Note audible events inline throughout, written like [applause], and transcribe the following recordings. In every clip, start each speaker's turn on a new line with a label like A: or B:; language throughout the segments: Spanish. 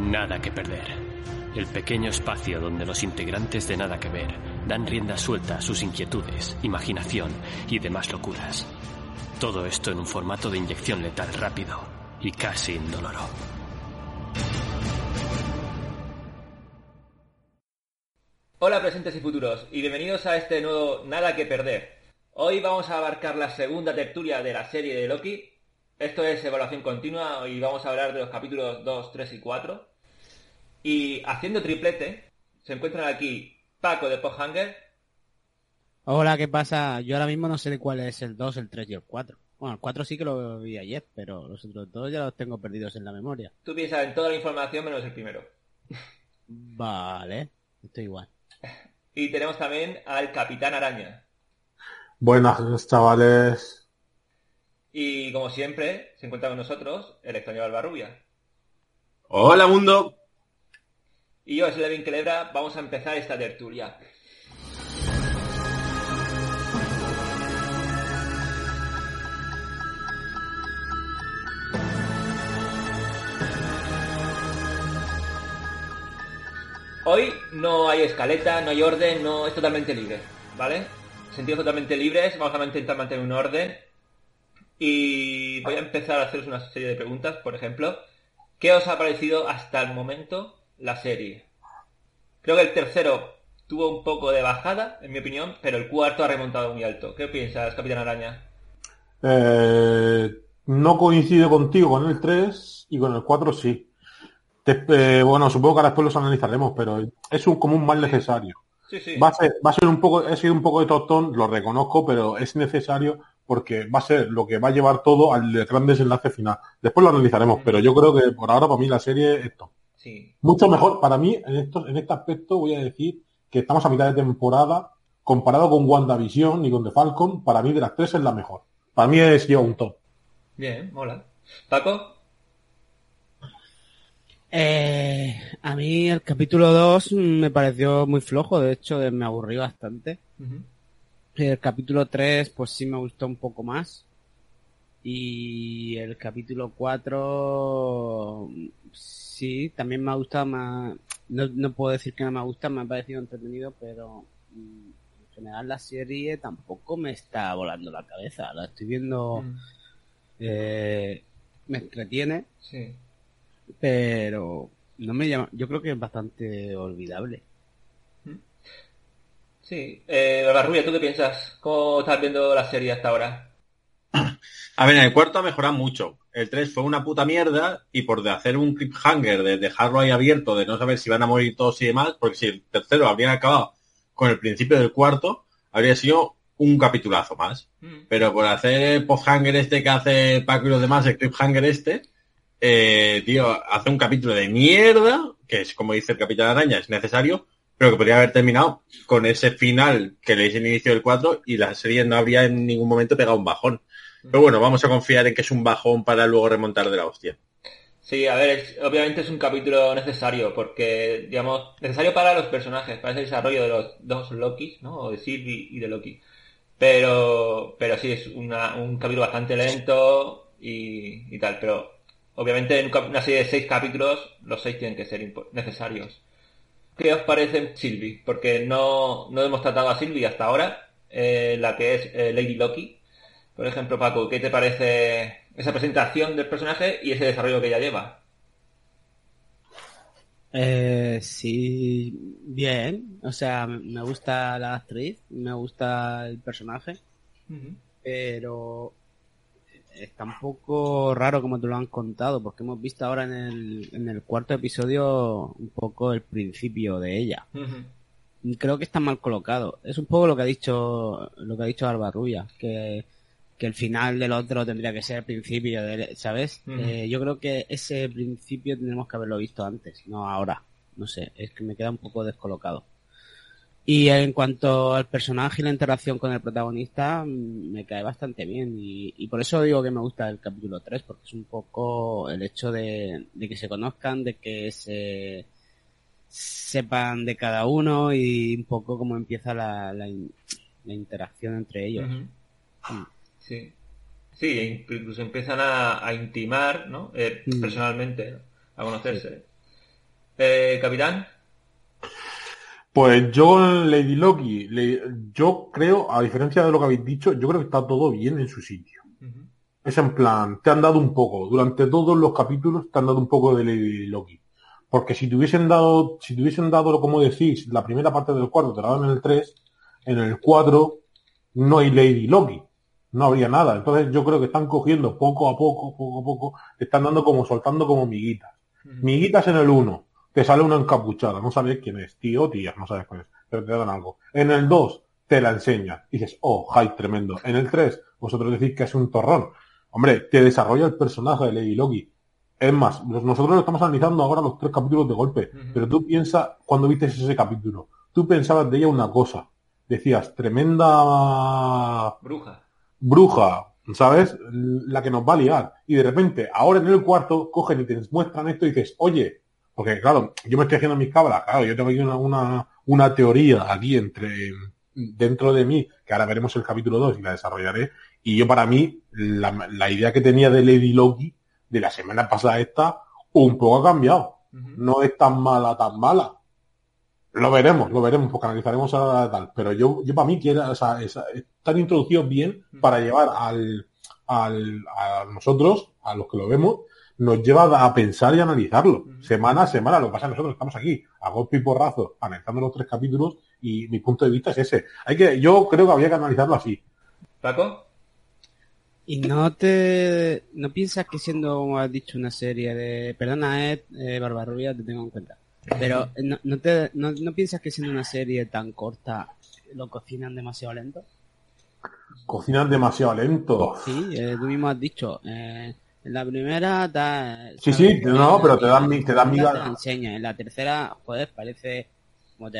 A: Nada que perder. El pequeño espacio donde los integrantes de Nada que ver dan rienda suelta a sus inquietudes, imaginación y demás locuras. Todo esto en un formato de inyección letal rápido y casi indoloro.
B: Hola presentes y futuros y bienvenidos a este nuevo Nada que perder. Hoy vamos a abarcar la segunda tertulia de la serie de Loki. Esto es evaluación continua y vamos a hablar de los capítulos 2, 3 y 4. Y haciendo triplete, se encuentran aquí Paco de Posthanger,
C: Hola, ¿qué pasa? Yo ahora mismo no sé de cuál es el 2, el 3 y el 4. Bueno, el 4 sí que lo vi ayer, pero los otros dos ya los tengo perdidos en la memoria.
B: tú piensas en toda la información menos el primero.
C: Vale, estoy igual.
B: Y tenemos también al Capitán Araña.
D: Buenas, chavales.
B: Y como siempre, se encuentra con nosotros el extraño Albarrubia.
E: Hola mundo.
B: Y yo, soy Levin Celebra, vamos a empezar esta tertulia. Hoy no hay escaleta, no hay orden, no es totalmente libre, ¿vale? Sentidos totalmente libres, vamos a intentar mantener un orden. Y voy a empezar a haceros una serie de preguntas, por ejemplo. ¿Qué os ha parecido hasta el momento la serie? Creo que el tercero tuvo un poco de bajada, en mi opinión, pero el cuarto ha remontado muy alto. ¿Qué piensas, Capitán Araña?
D: Eh, no coincido contigo con el 3 y con el 4 sí. Te- eh, bueno, supongo que ahora después los analizaremos, pero es un como un mal necesario.
B: Sí, sí.
D: Va a ser, va a ser un poco, he sido un poco de tostón, lo reconozco, pero es necesario porque va a ser lo que va a llevar todo al gran desenlace final. Después lo analizaremos, pero yo creo que por ahora para mí la serie es esto.
B: Sí.
D: Mucho mejor, para mí, en, esto, en este aspecto voy a decir que estamos a mitad de temporada, comparado con WandaVision y con The Falcon, para mí de las tres es la mejor. Para mí es yo un top.
B: Bien, mola. ¿Paco?
C: Eh, a mí el capítulo 2 me pareció muy flojo, de hecho me aburrí bastante. El capítulo 3 pues sí me gustó un poco más. Y el capítulo 4 sí, también me ha gustado más. No, no puedo decir que no me gusta, me ha parecido entretenido, pero mm, en general la serie tampoco me está volando la cabeza. La estoy viendo,
B: Mm,
C: eh, me entretiene,
B: Sí.
C: pero no me llama. Yo creo que es bastante olvidable.
B: Sí. Eh, Albarrubia, ¿tú qué piensas? ¿Cómo estás viendo la serie hasta ahora?
E: A ver, en el cuarto ha mejorado mucho. El 3 fue una puta mierda y por de hacer un cliffhanger, de dejarlo ahí abierto, de no saber si van a morir todos y demás, porque si el tercero habría acabado con el principio del cuarto, habría sido un capitulazo más.
B: Mm,
E: Pero por hacer el posthanger este que hace Paco y los demás, el cliffhanger este, eh, tío, hace un capítulo de mierda, que es como dice el Capitán Araña, es necesario, pero que podría haber terminado con ese final que le hice en el inicio del 4 y la serie no habría en ningún momento pegado un bajón. Pero bueno, vamos a confiar en que es un bajón para luego remontar de la hostia.
B: Sí, a ver, es- obviamente es un capítulo necesario, porque, digamos, necesario para los personajes, para ese desarrollo de los dos Lokis, ¿no? O de Sylvie y de Loki. Pero, pero sí, es una- un capítulo bastante lento y, tal, pero obviamente en una serie de seis capítulos, los seis tienen que ser necesarios. ¿Qué os parece Sylvie? Porque no, no hemos tratado a Sylvie hasta ahora, eh, la que es eh, Lady Loki. Por ejemplo, Paco, ¿qué te parece esa presentación del personaje y ese desarrollo que ella lleva?
C: Eh, sí, bien. O sea, me- gusta la actriz, me gusta el personaje, pero está un poco raro como te lo han contado, porque hemos visto ahora en el, en el cuarto episodio un poco el principio de ella.
B: Ujú.
C: Creo que está mal colocado. Es un poco lo que ha dicho, lo que ha dicho Albarrubia, que, que el final del otro tendría que ser el principio, de, ¿sabes? Eh, yo creo que ese principio tendremos que haberlo visto antes, no ahora. No sé, es que me queda un poco descolocado. Y en cuanto al personaje y la interacción con el protagonista, mm, me cae bastante bien. Y, y por eso digo que me gusta el capítulo 3, porque es un poco el hecho de, de que se conozcan, de que se sepan de cada uno y un poco cómo empieza la, la, in- la interacción entre ellos. Mm.
B: Sí. Sí, incluso empiezan a, a intimar, ¿no? Eh,
C: Mm.
B: Personalmente, ¿no? a conocerse. Eh, capitán.
D: Pues yo, Lady Loki, yo creo, a diferencia de lo que habéis dicho, yo creo que está todo bien en su sitio. Es en plan, te han dado un poco, durante todos los capítulos te han dado un poco de Lady Loki. Porque si te hubiesen dado, si te hubiesen dado, como decís, la primera parte del cuarto, te la dan en el 3, en el 4 no hay Lady Loki. No habría nada. Entonces yo creo que están cogiendo poco a poco, poco a poco, están dando como, soltando como miguitas. Miguitas en el 1, te sale una encapuchada, no sabes quién es, tío o tía, no sabes cuál es, pero te dan algo. En el 2, te la enseña. Y dices, oh, hype tremendo. En el 3, vosotros decís que es un torrón. Hombre, te desarrolla el personaje de Lady Loki. Es más, nosotros lo estamos analizando ahora los tres capítulos de golpe, pero tú piensas, cuando viste ese capítulo, tú pensabas de ella una cosa. Decías, tremenda...
B: Bruja.
D: Bruja, ¿sabes? La que nos va a liar. Y de repente, ahora en el cuarto, cogen y te muestran esto y dices, oye, porque claro, yo me estoy haciendo mis cabras, claro, yo tengo aquí una, una, una teoría aquí entre dentro de mí, que ahora veremos el capítulo 2 y la desarrollaré, y yo para mí, la, la idea que tenía de Lady Loki de la semana pasada esta, un poco ha cambiado. No es tan mala, tan mala. Lo veremos, lo veremos, porque analizaremos ahora tal. Pero yo, yo para mí quiero, o sea, están introducidos bien para llevar al, al, a nosotros, a los que lo vemos, nos lleva a pensar y analizarlo. Semana a semana, lo que pasa es que nosotros estamos aquí, a golpe y porrazo, analizando los tres capítulos, y mi punto de vista es ese. Hay que, yo creo que habría que analizarlo así.
B: ¿Paco?
C: ¿Y no te no piensas que siendo, como has dicho, una serie de... Perdona, Ed, eh, Barbarrubia, te tengo en cuenta. Pero no, no, te, no, no, piensas que siendo una serie tan corta lo cocinan demasiado lento?
D: Cocinan demasiado lento.
C: Sí, eh, tú mismo has dicho. Eh, en la primera da...
D: Sí, sí, no, pero te dan, te dan
C: Te enseña. En la tercera, joder, parece como te,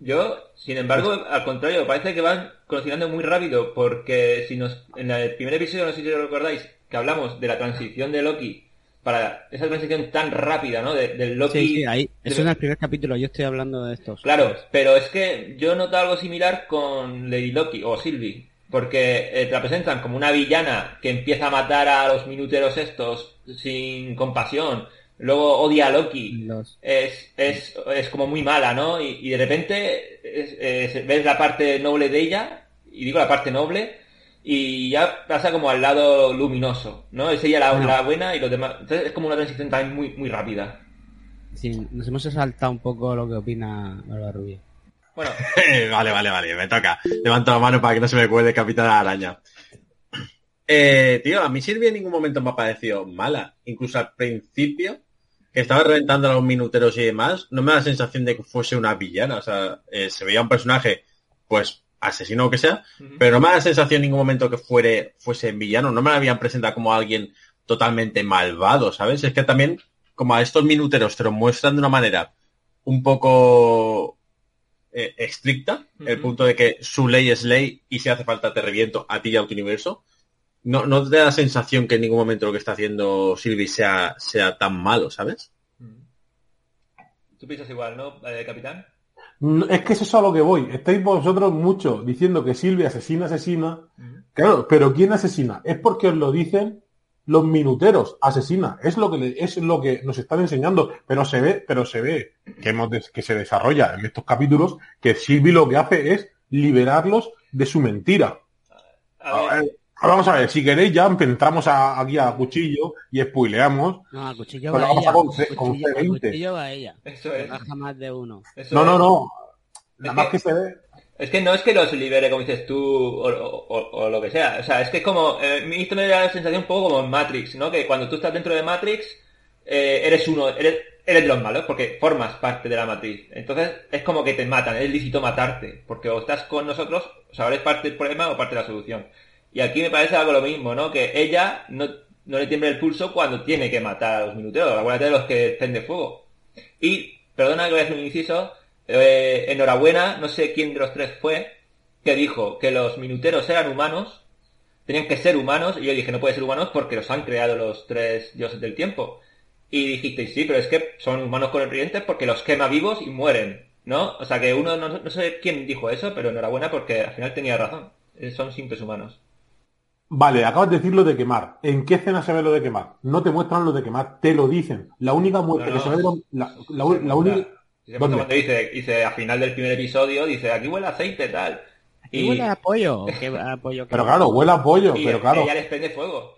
B: yo, sin embargo, al contrario, parece que van cocinando muy rápido, porque si nos, en el primer episodio, no sé si lo recordáis, que hablamos de la transición de Loki para esa transición tan rápida, ¿no? del Loki.
C: Sí, sí, ahí. Eso es el primer capítulo, yo estoy hablando de estos.
B: Claro, pero es que yo noto algo similar con Lady Loki o Sylvie, porque eh, te la presentan como una villana que empieza a matar a los minuteros estos sin compasión, Luego odia a Loki. Es, es, es, como muy mala, ¿no? Y, de repente ves la parte noble de ella, y digo la parte noble, y ya pasa como al lado luminoso, ¿no? Es ella la, buena y los demás. Entonces es como una transición también muy, muy rápida.
C: Sí, nos hemos saltado un poco lo que opina Bárbara Rubio.
E: Bueno. [laughs] vale, vale, vale, me toca. Levanto la mano para que no se me cuele Capitán Araña. Eh, tío, a mí Silvia en ningún momento me ha parecido mala. Incluso al principio, que estaba reventando a los minuteros y demás, no me da la sensación de que fuese una villana. O sea, eh, se veía un personaje, pues, asesino o que sea, pero no me da la sensación en ningún momento que fuere, fuese villano. No me la habían presentado como alguien totalmente malvado, ¿sabes? Es que también, como a estos minuteros te lo muestran de una manera un poco eh, estricta, el punto de que su ley es ley y si hace falta te reviento a ti y a tu universo no, no te da la sensación que en ningún momento lo que está haciendo Sylvie sea, sea tan malo, ¿sabes?
B: Tú piensas igual, ¿no, eh, capitán?
D: Es que eso es a lo que voy. Estáis vosotros mucho diciendo que Silvia asesina, asesina. Claro, pero ¿quién asesina? Es porque os lo dicen los minuteros. Asesina. Es lo que es lo que nos están enseñando. Pero se ve, pero se ve que hemos que se desarrolla en estos capítulos que Silvia lo que hace es liberarlos de su mentira. A ver, Vamos a ver, si queréis ya entramos aquí a cuchillo y spoileamos.
C: No, a cuchillo va vamos ella. A con, C, con C20. cuchillo va ella.
B: Eso es.
C: Baja más de uno.
D: no, no, no. Nada más que, se ve.
B: Es que no es que los libere, como dices tú, o, o, o lo que sea. O sea, es que es como... Eh, esto me da la sensación un poco como en Matrix, ¿no? Que cuando tú estás dentro de Matrix, eh, eres uno, eres, eres de los malos, porque formas parte de la Matrix. Entonces, es como que te matan, es lícito matarte. Porque o estás con nosotros, o sea, eres parte del problema o parte de la solución. Y aquí me parece algo lo mismo, ¿no? Que ella no, no le tiembla el pulso cuando tiene que matar a los minuteros. Acuérdate de los que de fuego. Y, perdona que voy a hacer un inciso, eh, enhorabuena, no sé quién de los tres fue, que dijo que los minuteros eran humanos, tenían que ser humanos, y yo dije, no puede ser humanos porque los han creado los tres dioses del tiempo. Y dijiste, sí, pero es que son humanos corrientes porque los quema vivos y mueren, ¿no? O sea que uno, no, no sé quién dijo eso, pero enhorabuena porque al final tenía razón. Eh, son simples humanos.
D: Vale, acabas de decir lo de quemar. ¿En qué escena se ve lo de quemar? No te muestran lo de quemar, te lo dicen. La única muerte que se ve... La, la, única...
B: Cuando dice, dice, al final del primer episodio, dice, aquí huele aceite, tal.
C: y huele a pollo. [laughs]
D: pero claro, huele a pollo, pero claro.
B: Ella les prende fuego.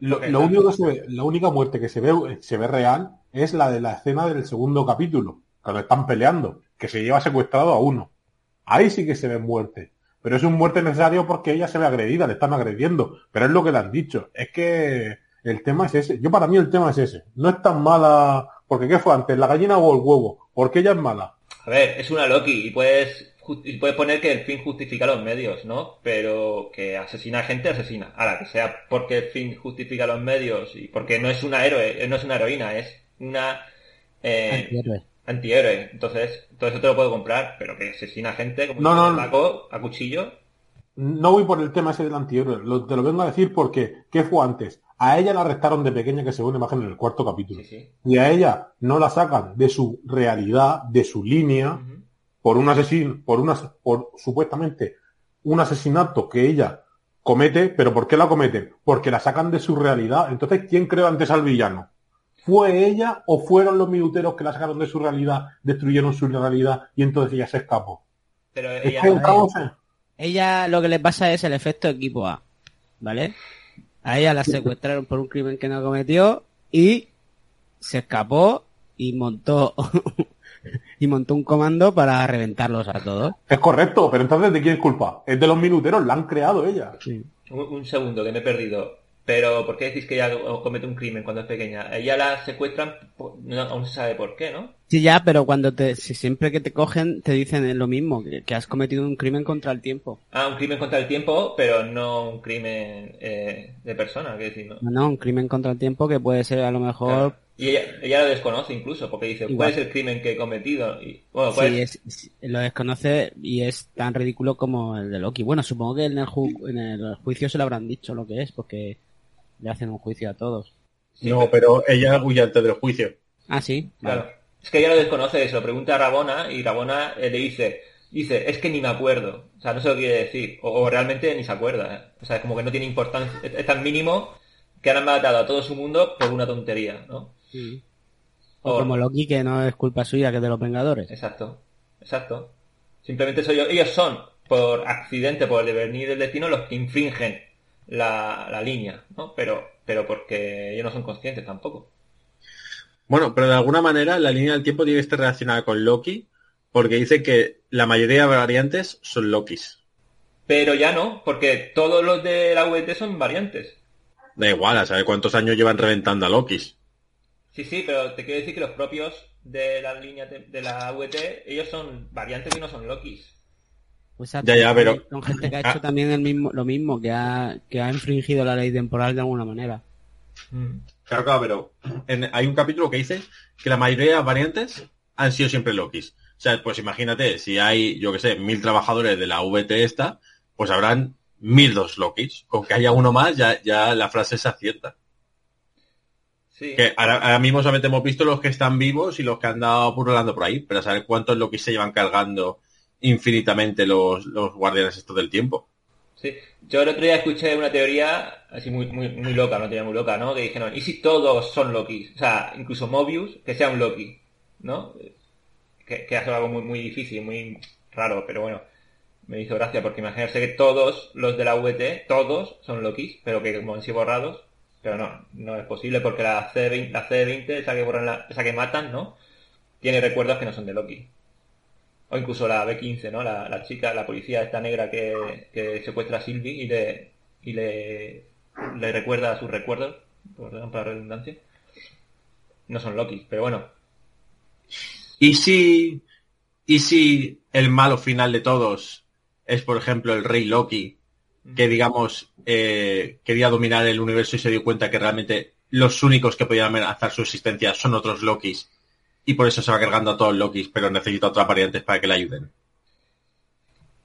D: Lo, único que se ve, la única muerte que se ve, se ve real es la de la escena del segundo capítulo, cuando están peleando, que se lleva secuestrado a uno. Ahí sí que se ve muerte. Pero es un muerte necesario porque ella se ve agredida, le están agrediendo. Pero es lo que le han dicho. Es que el tema es ese. Yo para mí el tema es ese. No es tan mala. Porque ¿qué fue antes? ¿La gallina o el huevo? Porque ella es mala.
B: A ver, es una Loki y puedes, puedes poner que el fin justifica los medios, ¿no? Pero que asesina a gente, asesina. Ahora, que sea porque el fin justifica los medios y porque no es una héroe, no es una heroína, es una... Eh, antihéroe. Entonces, todo eso te lo puedo comprar, pero que asesina gente como
D: no, no,
B: a cuchillo.
D: No voy por el tema ese del antihéroe, te lo vengo a decir porque, ¿qué fue antes? A ella la arrestaron de pequeña, que se ve una imagen en el cuarto capítulo. Y a ella no la sacan de su realidad, de su línea, por un asesino, por una, por supuestamente un asesinato que ella comete, pero ¿por qué la cometen? Porque la sacan de su realidad. Entonces, ¿quién creó antes al villano? ¿Fue ella o fueron los minuteros que la sacaron de su realidad, destruyeron su realidad y entonces ella se escapó?
C: Pero ella, lo que le pasa es el efecto equipo A, ¿vale? A ella la secuestraron por un crimen que no cometió y se escapó y montó [laughs] y montó un comando para reventarlos a todos.
D: Es correcto, pero entonces ¿de quién es culpa? Es de los minuteros, la han creado ella.
B: un segundo, que me he perdido. Pero, ¿por qué decís que ella comete un crimen cuando es pequeña? Ella la secuestran, no, aún se sabe por qué, ¿no?
C: Sí, ya, pero cuando te, si siempre que te cogen te dicen lo mismo, que, has cometido un crimen contra el tiempo.
B: Ah, un crimen contra el tiempo, pero no un crimen eh, de persona, ¿qué decir?
C: No? no, un crimen contra el tiempo que puede ser a lo mejor...
B: Y ella, ella, lo desconoce incluso, porque dice, ¿cuál es el crimen que he cometido? Y, bueno,
C: sí, es? lo desconoce y es tan ridículo como el de Loki. Bueno, supongo que en el, en el juicio se lo habrán dicho lo que es, porque le hacen un juicio a todos.
E: no, pero ella huye antes del juicio.
C: Ah, sí.
B: Claro. Es que ella lo desconoce, se lo pregunta a Rabona y Rabona eh, le dice, dice, es que ni me acuerdo. O sea, no se lo quiere decir. O, realmente ni se acuerda. ¿eh? O sea, es como que no tiene importancia. Es, tan mínimo que han matado a todo su mundo por una tontería, ¿no?
C: Sí. O, como Loki, que no es culpa suya, que es de los Vengadores.
B: Exacto. Exacto. Simplemente soy yo. Ellos son, por accidente, por el devenir del destino, los que infringen la, la línea, ¿no? Pero, pero porque ellos no son conscientes tampoco.
E: Bueno, pero de alguna manera la línea del tiempo tiene que estar relacionada con Loki, porque dice que la mayoría de variantes son Lokis.
B: Pero ya no, porque todos los de la VT son variantes.
E: Da igual, a saber cuántos años llevan reventando a Lokis.
B: Sí, sí, pero te quiero decir que los propios de la línea de la VT, ellos son variantes y no son Lokis.
C: Pues ya, ya, pero... Son gente que ha hecho ah. también el mismo, lo mismo, que ha, que ha infringido la ley temporal de alguna manera.
E: Mm. Claro, claro, pero hay un capítulo que dice que la mayoría de las variantes han sido siempre Lokis. O sea, pues imagínate, si hay, yo que sé, mil trabajadores de la VT esta, pues habrán mil dos Lokis. Con que haya uno más, ya, ya la frase es acierta. Sí. Que ahora, mismo solamente hemos visto los que están vivos y los que han dado purulando por ahí, pero a saber cuántos Lokis se llevan cargando infinitamente los, los guardianes estos del tiempo.
B: Sí, yo el otro día escuché una teoría así muy, muy, muy loca, no tenía muy loca, ¿no? Que dijeron, ¿y si todos son Loki? O sea, incluso Mobius, que sea un Loki, ¿no? Que, que hace algo muy, muy difícil, muy raro, pero bueno, me hizo gracia porque imaginarse que todos los de la VT, todos son Lokis, pero que como han sido borrados, pero no, no es posible porque la C20, la C20 esa que borran la, esa que matan, ¿no? Tiene recuerdos que no son de Loki. O incluso la B15, ¿no? La, chica, la policía esta negra que, que secuestra a Sylvie y le, y le, le recuerda a sus recuerdos, por ejemplo, la redundancia. No son Loki, pero bueno.
E: ¿Y si, y si el malo final de todos es, por ejemplo, el rey Loki, que digamos eh, quería dominar el universo y se dio cuenta que realmente los únicos que podían amenazar su existencia son otros Lokis y por eso se va cargando a todos Lokis, pero necesita otras variantes para que le ayuden.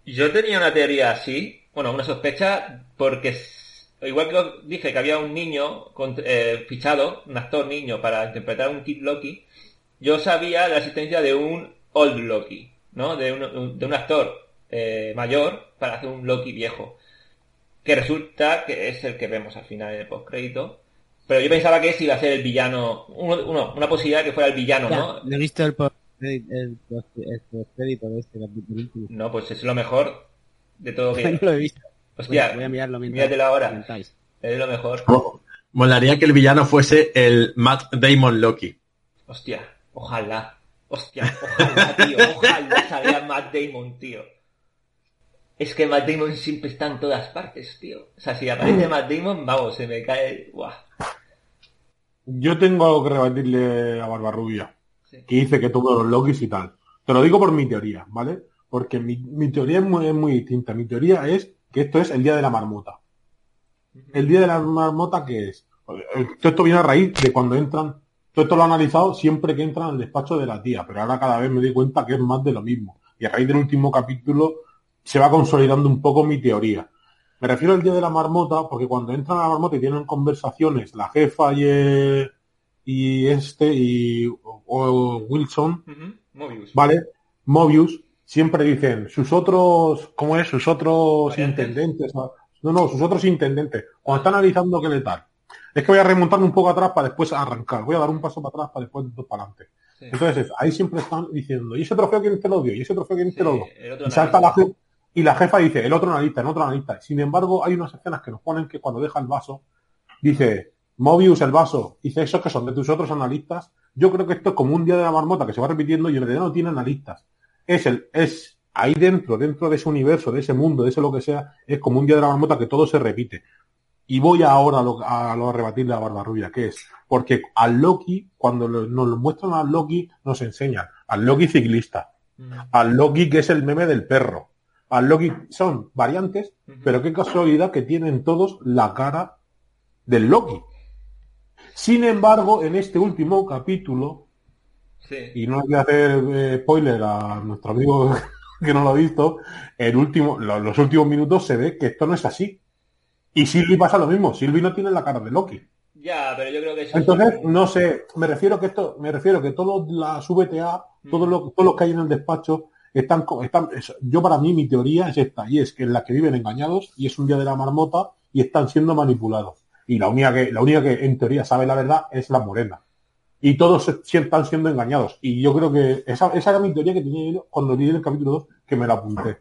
B: Yo tenía una teoría así, bueno, una sospecha, porque igual que dije que había un niño eh, fichado, un actor niño, para interpretar un Kid Loki, yo sabía la existencia de un Old Loki, ¿no? De un, de un actor eh, mayor para hacer un Loki viejo. que resulta que es el que vemos al final en el postcrédito. Pero yo pensaba que ese iba a ser el villano, uno, una posibilidad que fuera el villano, ¿no?
C: No he visto el postcrédito de este capítulo.
B: No, pues es lo mejor de todo que... [laughs]
C: no lo he visto.
B: Hostia,
C: voy a mirarlo
B: míratelo ahora. Es lo mejor.
E: molaría que el villano fuese el Matt Damon Loki.
B: Hostia, ojalá. Hostia, ojalá, tío. Ojalá salga Matt Damon, tío. Es que Matt Damon siempre está en todas partes, tío. O sea, si aparece Matt Damon, vamos, se me cae... Buah.
D: Yo tengo algo que rebatirle a Barbarrubia. Que dice que todos los Lokis y tal. Te lo digo por mi teoría, ¿vale? Porque mi, teoría es muy, es muy distinta. Mi teoría es que esto es el día de la marmota. El día de la marmota, ¿qué es? Todo esto viene a raíz de cuando entran, todo esto lo he analizado siempre que entran al despacho de la tía, pero ahora cada vez me doy cuenta que es más de lo mismo. Y a raíz del último capítulo se va consolidando un poco mi teoría. Me refiero al día de la marmota porque cuando entran a la marmota y tienen conversaciones, la jefa y, y este y Wilson, ¿vale? Mobius, siempre dicen sus otros, ¿cómo es? Sus otros intendentes. No, no, sus otros intendentes. Cuando están analizando qué le tal. Es que voy a remontarme un poco atrás para después arrancar. Voy a dar un paso para atrás para después dos para adelante. Entonces, ahí siempre están diciendo, ¿y ese trofeo quién te lo dio? ¿Y ese trofeo quién te lo dio? Y salta la jefa, y la jefa dice, el otro analista, el otro analista. Sin embargo, hay unas escenas que nos ponen que cuando deja el vaso, dice, Mobius el vaso, dice, esos que son de tus otros analistas. Yo creo que esto es como un día de la marmota que se va repitiendo y en realidad no tiene analistas es el, es ahí dentro, dentro de ese universo, de ese mundo, de ese lo que sea, es como un día de la marmota que todo se repite. Y voy ahora a lo, a, lo a rebatir la rubia, que es, porque al Loki, cuando nos lo muestran al Loki, nos enseñan al Loki ciclista, mm. al Loki que es el meme del perro, al Loki son variantes, pero qué casualidad que tienen todos la cara del Loki. Sin embargo, en este último capítulo, y no hay que hacer eh, spoiler a nuestro amigo [laughs] que no lo ha visto. El último, los, últimos minutos se ve que esto no es así. Y Silvi pasa lo mismo. Silvi no tiene la cara de Loki.
B: Ya, pero yo creo que
D: Entonces, no sé, me refiero que esto, me refiero que todos las VTA, mm. todos los, todos los que hay en el despacho, están, están, yo para mí mi teoría es esta, y es que en la que viven engañados, y es un día de la marmota, y están siendo manipulados. Y la única que, la única que en teoría sabe la verdad es la morena y todos están siendo engañados. Y yo creo que esa, esa era mi teoría que tenía yo cuando leí el capítulo 2, que me la apunté.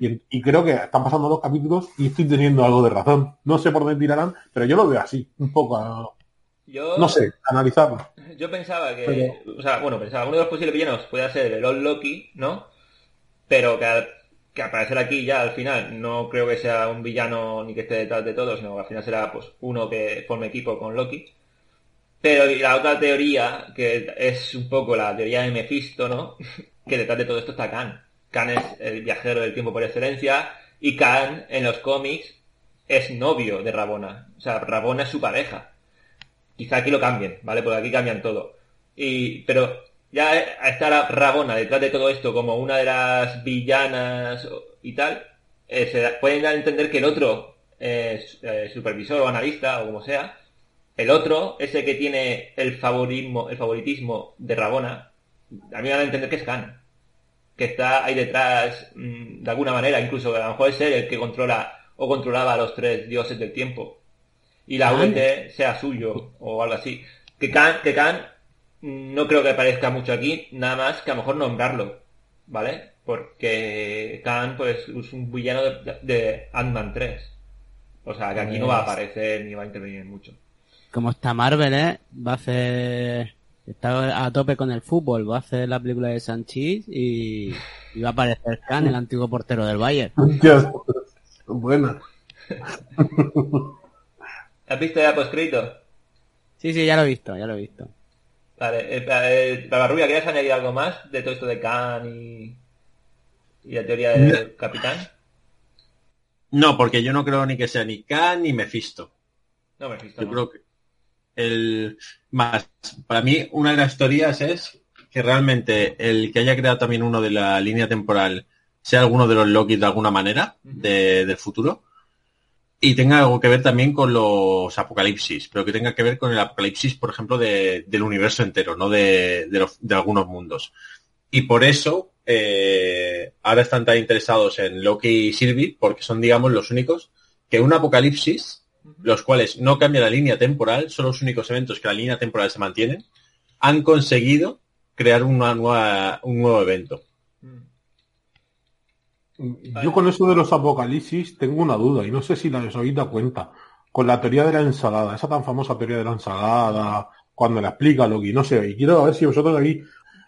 D: y, creo que están pasando dos capítulos y estoy teniendo algo de razón. No sé por dónde tirarán, pero yo lo veo así, un poco. Yo, no sé, analizarlo.
B: Yo pensaba que, o sea, bueno, pensaba, uno de los posibles villanos puede ser el Old Loki, ¿no? Pero que, al, que aparecer aquí ya al final no creo que sea un villano ni que esté detrás de todo, sino que al final será pues uno que forme equipo con Loki. Pero la otra teoría, que es un poco la teoría de Mephisto, ¿no? [laughs] que detrás de todo esto está Khan. Khan es el viajero del tiempo por excelencia y Khan en los cómics es novio de Rabona. O sea, Rabona es su pareja. Quizá aquí lo cambien, ¿vale? Porque aquí cambian todo. Y, pero ya a estar Rabona detrás de todo esto como una de las villanas y tal, eh, se pueden dar a entender que el otro es eh, supervisor o analista o como sea, el otro, ese que tiene el favorismo, el favoritismo de Rabona, a mí me van a entender que es Khan. Que está ahí detrás, mm, de alguna manera, incluso a lo mejor es él el que controla o controlaba a los tres dioses del tiempo. Y la VT sea suyo o algo así. Que Khan, que Khan no creo que aparezca mucho aquí, nada más que a lo mejor nombrarlo. ¿Vale? Porque Khan pues es un villano de, de Ant-Man 3. O sea que aquí no va a pues aparecer ni va a intervenir mucho
C: como está Marvel, ¿eh? Va a hacer... Está a tope con el fútbol, va a hacer la película de Sanchis y, va a aparecer Khan, el antiguo portero del Bayern.
D: Buena.
B: ¿Has visto ya poscrito?
C: Sí, sí, ya lo he visto, ya lo he visto.
B: Vale, eh, eh, para Rubia, ¿quieres añadir algo más de todo esto de Khan y, y la teoría del capitán?
E: No, porque yo no creo ni que sea ni Khan ni Mephisto.
B: No, Mephisto.
E: Yo creo que el más para mí una de las teorías es que realmente el que haya creado también uno de la línea temporal sea alguno de los Loki de alguna manera del futuro y tenga algo que ver también con los apocalipsis, pero que tenga que ver con el apocalipsis, por ejemplo, del universo entero, no de, de, algunos mundos. Y por eso eh, ahora están tan interesados en Loki y Sylvie, porque son, digamos, los únicos que un apocalipsis, los cuales no cambia la línea temporal, son los únicos eventos que la línea temporal se mantienen, han conseguido crear una nueva, un nuevo evento.
D: Yo con eso de los apocalipsis tengo una duda y no sé si la habéis dado cuenta. Con la teoría de la ensalada, esa tan famosa teoría de la ensalada, cuando la explica Loki, no sé, y quiero ver si vosotros aquí,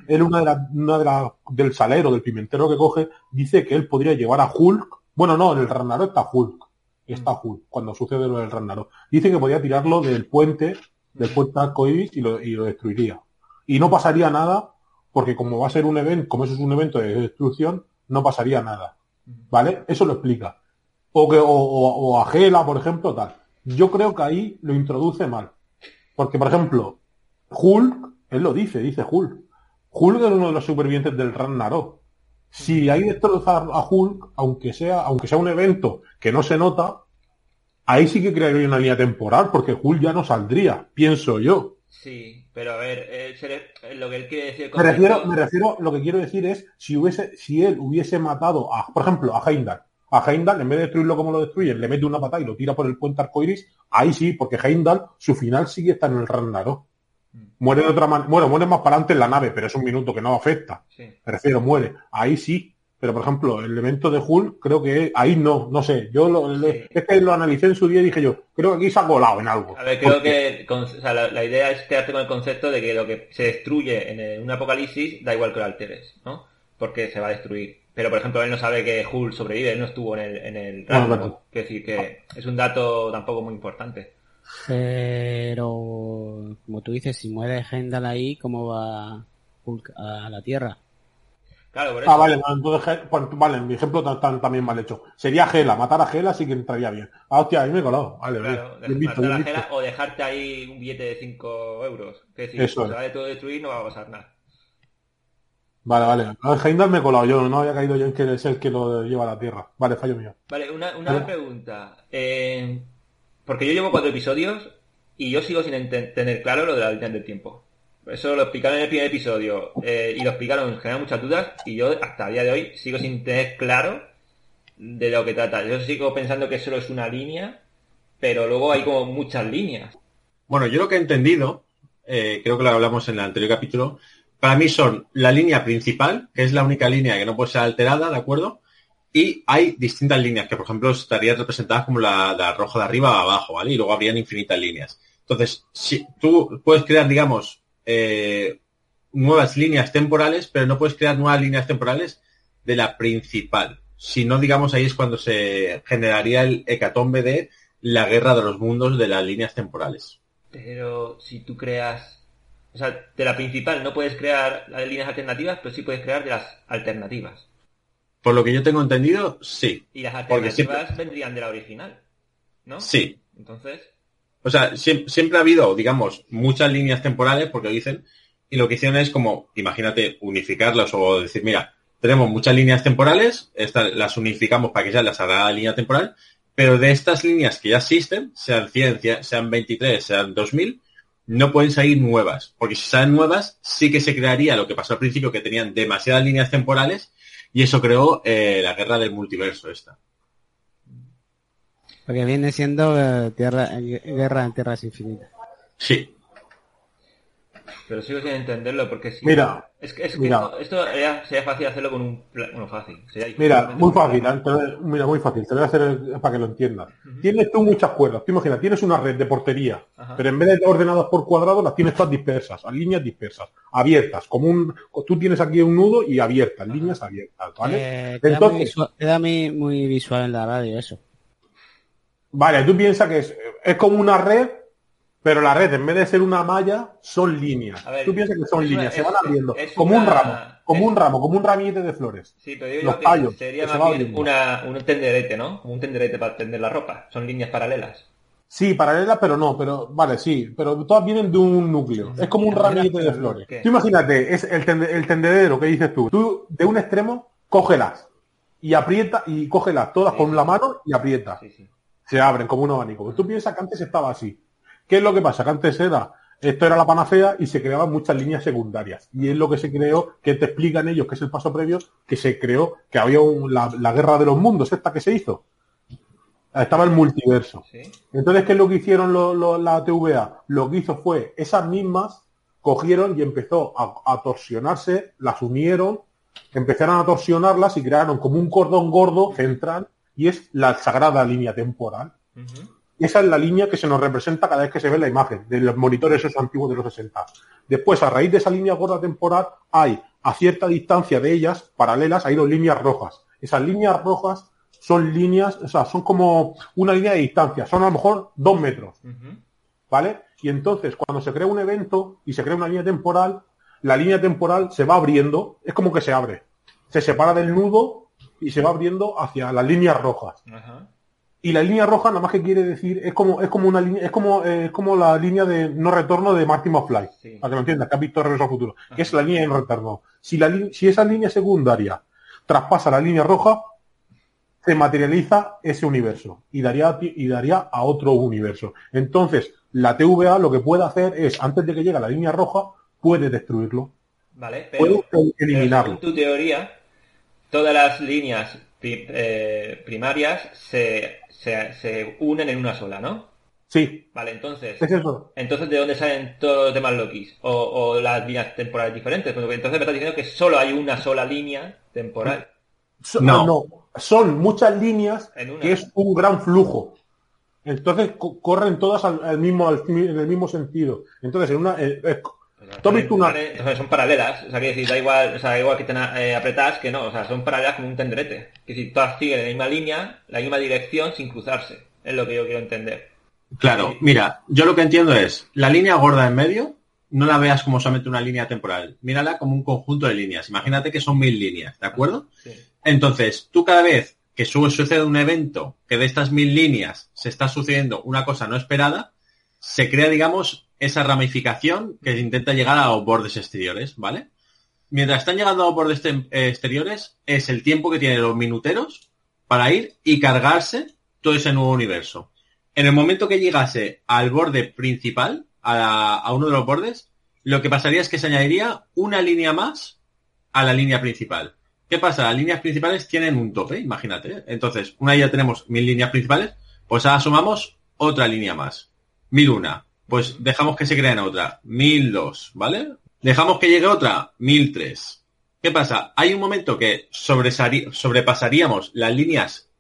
D: él una de las, una de las, del salero, del pimentero que coge, dice que él podría llevar a Hulk, bueno no, en el Ragnarok está Hulk, está Hulk, cuando sucede lo del Ragnarok. Dice que podía tirarlo del puente, del puente Arcoiris y lo, y lo destruiría. Y no pasaría nada, porque como va a ser un evento, como eso es un evento de destrucción, no pasaría nada. ¿Vale? Eso lo explica. O que, o, o, a Gela, por ejemplo, tal. Yo creo que ahí lo introduce mal. Porque, por ejemplo, Hulk, él lo dice, dice Hulk. Hulk es uno de los supervivientes del Ragnarok. Si hay destrozar a Hulk, aunque sea, aunque sea un evento que no se nota, ahí sí que crearía una línea temporal, porque Hulk ya no saldría, pienso yo.
B: Sí, pero a ver, eh, lo que él quiere decir...
D: Me refiero, me refiero, lo que quiero decir es, si hubiese, si él hubiese matado a, por ejemplo, a Heimdall, a Heimdall, en vez de destruirlo como lo destruyen, le mete una patada y lo tira por el puente arcoiris, ahí sí, porque Heimdall, su final sigue está en el Ragnarok. Mm. Muere de otra manera, bueno, muere más para adelante en la nave, pero es un minuto que no afecta. Me refiero, muere. Ahí sí, pero por ejemplo, el evento de Hulk, creo que ahí no, no sé. Yo lo, es que lo analicé en su día y dije yo, creo que aquí se ha colado en algo.
B: A ver, creo que la, idea es quedarte con el concepto de que lo que se destruye en un apocalipsis da igual que lo alteres, ¿no? Porque se va a destruir. Pero por ejemplo, él no sabe que Hulk sobrevive, él no estuvo en el, en el rango. Es decir, que es un dato tampoco muy importante.
C: Pero, como tú dices, si muere Heimdall ahí, ¿cómo va Hulk a la Tierra?
D: Ah, vale, entonces, pues, vale, mi ejemplo también mal hecho. Sería Gela, matar a Gela sí que entraría bien. Ah, hostia, ahí me he colado. Vale, claro,
B: matar a Gela o dejarte ahí un billete de 5 euros. Que si Eso se va de todo destruir no va a pasar nada.
D: Vale, vale. Heimdall me he colado yo, no había caído yo en que es el que lo lleva a la Tierra. Vale, fallo mío.
B: Vale, una, una pregunta. Eh, porque yo llevo cuatro episodios y yo sigo sin tener claro lo de la línea del tiempo. Eso lo explicaron en el primer episodio eh, y lo explicaron, genera muchas dudas y yo hasta el día de hoy sigo sin tener claro de lo que trata. Yo sigo pensando que solo es una línea, pero luego hay como muchas líneas.
E: Bueno, yo lo que he entendido, eh, creo que lo hablamos en el anterior capítulo, para mí son la línea principal, que es la única línea que no puede ser alterada, ¿de acuerdo? Y hay distintas líneas que, por ejemplo, estarían representadas como la, la roja de arriba a abajo, ¿vale? Y luego habrían infinitas líneas. Entonces, si tú puedes crear, digamos, eh, nuevas líneas temporales, pero no puedes crear nuevas líneas temporales de la principal. Si no, digamos, ahí es cuando se generaría el hecatombe de la guerra de los mundos de las líneas temporales.
B: Pero si tú creas, o sea, de la principal no puedes crear las líneas alternativas, pero sí puedes crear de las alternativas.
E: Por lo que yo tengo entendido, sí.
B: Y las alternativas vendrían de la original, ¿no?
E: Sí.
B: Entonces.
E: O sea, siempre, ha habido, digamos, muchas líneas temporales, porque lo dicen, y lo que hicieron es como, imagínate, unificarlas o decir, mira, tenemos muchas líneas temporales, estas las unificamos para que sea la sagrada línea temporal, pero de estas líneas que ya existen, sean 100, sean 23, sean 2000, no pueden salir nuevas, porque si salen nuevas, sí que se crearía lo que pasó al principio, que tenían demasiadas líneas temporales, y eso creó eh, la guerra del multiverso esta.
C: Porque viene siendo eh, tierra, eh, guerra en tierras infinitas.
E: Sí.
B: Pero sigo sin entenderlo porque si...
D: Mira,
B: es que, es que esto, esto sería, fácil hacerlo con un... Bueno, fácil.
D: mira, muy fácil. mira, muy fácil. Te voy a hacer para que lo entiendas. Tienes tú muchas cuerdas. Tú imaginas, tienes una red de portería, pero en vez de ordenadas por cuadrados, las tienes todas dispersas, a líneas dispersas, abiertas. Como un... Tú tienes aquí un nudo y abiertas, líneas abiertas, ¿vale?
C: Eh, Entonces... Queda muy, muy visual en la radio eso.
D: Vale, tú piensas que es, como una red, pero la red, en vez de ser una malla, son líneas. tú piensas que son líneas, se van abriendo. como un ramo, como un ramo, como un ramillete de flores.
B: Sí, pero yo digo que sería más bien un tenderete, ¿no? Como un tenderete para tender la ropa. Son líneas paralelas.
D: Sí, paralelas, pero no, pero vale, sí, pero todas vienen de un núcleo. Es como un ramillete de flores. Tú imagínate, es el, el tendedero que dices tú. Tú de un extremo cógelas y aprieta y cógelas todas con la mano y aprieta. Sí, sí se abren como un abanico. tú piensas que antes estaba así. ¿Qué es lo que pasa? Que antes era, esto era la panacea y se creaban muchas líneas secundarias. Y es lo que se creó, que te explican ellos, que es el paso previo, que se creó, que había la, guerra de los mundos, esta que se hizo. Estaba el multiverso. Entonces, ¿qué es lo que hicieron la TVA? Lo que hizo fue, esas mismas cogieron y empezó a, torsionarse, las unieron, empezaron a torsionarlas y crearon como un cordón gordo central y es la sagrada línea temporal. Esa es la línea que se nos representa cada vez que se ve la imagen de los monitores esos antiguos de los 60. Después, a raíz de esa línea gorda temporal, hay a cierta distancia de ellas, paralelas, hay dos líneas rojas. Esas líneas rojas son líneas, o sea, son como una línea de distancia, son a lo mejor dos metros. ¿Vale? Y entonces, cuando se crea un evento y se crea una línea temporal, la línea temporal se va abriendo, es como que se abre. Se separa del nudo y se va abriendo hacia las líneas rojas. Y la línea roja nada más que quiere decir, es como, es como una línea, es como, eh, como la línea de no retorno de Martin McFly. Para que lo entiendas, que ha visto Regreso al Futuro. Que es la línea de no retorno. Si la, si esa línea secundaria traspasa la línea roja, se materializa ese universo y daría, y daría a otro universo. Entonces, la TVA lo que puede hacer es, antes de que llegue a la línea roja, puede destruirlo.
B: Vale, pero, puede eliminarlo. tu teoría, todas las líneas eh, primarias se, se, unen en una sola, ¿no?
D: Sí.
B: Vale, entonces. Entonces, ¿de dónde salen todos los demás Lokis? O, las líneas temporales diferentes. entonces me estás diciendo que solo hay una sola línea temporal.
D: no. no. Son muchas líneas que es un gran flujo. Entonces corren todas al, mismo, en el mismo sentido. Entonces, en una, eh,
B: son paralelas, o sea, que decir, da igual, o sea, igual que están eh, apretadas que no, o sea, son paralelas como un tendrete. Que si todas siguen en la misma línea, la misma dirección sin cruzarse. Es lo que yo quiero entender.
E: Claro, mira, yo lo que entiendo es, la línea gorda en medio, no la veas como solamente una línea temporal, mírala como un conjunto de líneas. Imagínate que son mil líneas, ¿de acuerdo? Entonces, tú cada vez que sucede un evento que de estas mil líneas se está sucediendo una cosa no esperada, se crea, digamos, esa ramificación que intenta llegar a los bordes exteriores, ¿vale? Mientras están llegando a los bordes exteriores, es el tiempo que tienen los minuteros para ir y cargarse todo ese nuevo universo. En el momento que llegase al borde principal, a, uno de los bordes, lo que pasaría es que se añadiría una línea más a la línea principal. ¿Qué pasa? Las líneas principales tienen un tope, imagínate. Entonces, una ya tenemos mil líneas principales, pues ahora sumamos otra línea más. 1001. Pues dejamos que se creen otra. 1002, ¿vale? Dejamos que llegue otra. 1003. ¿Qué pasa? Hay un momento que sobrepasaríamos las líneas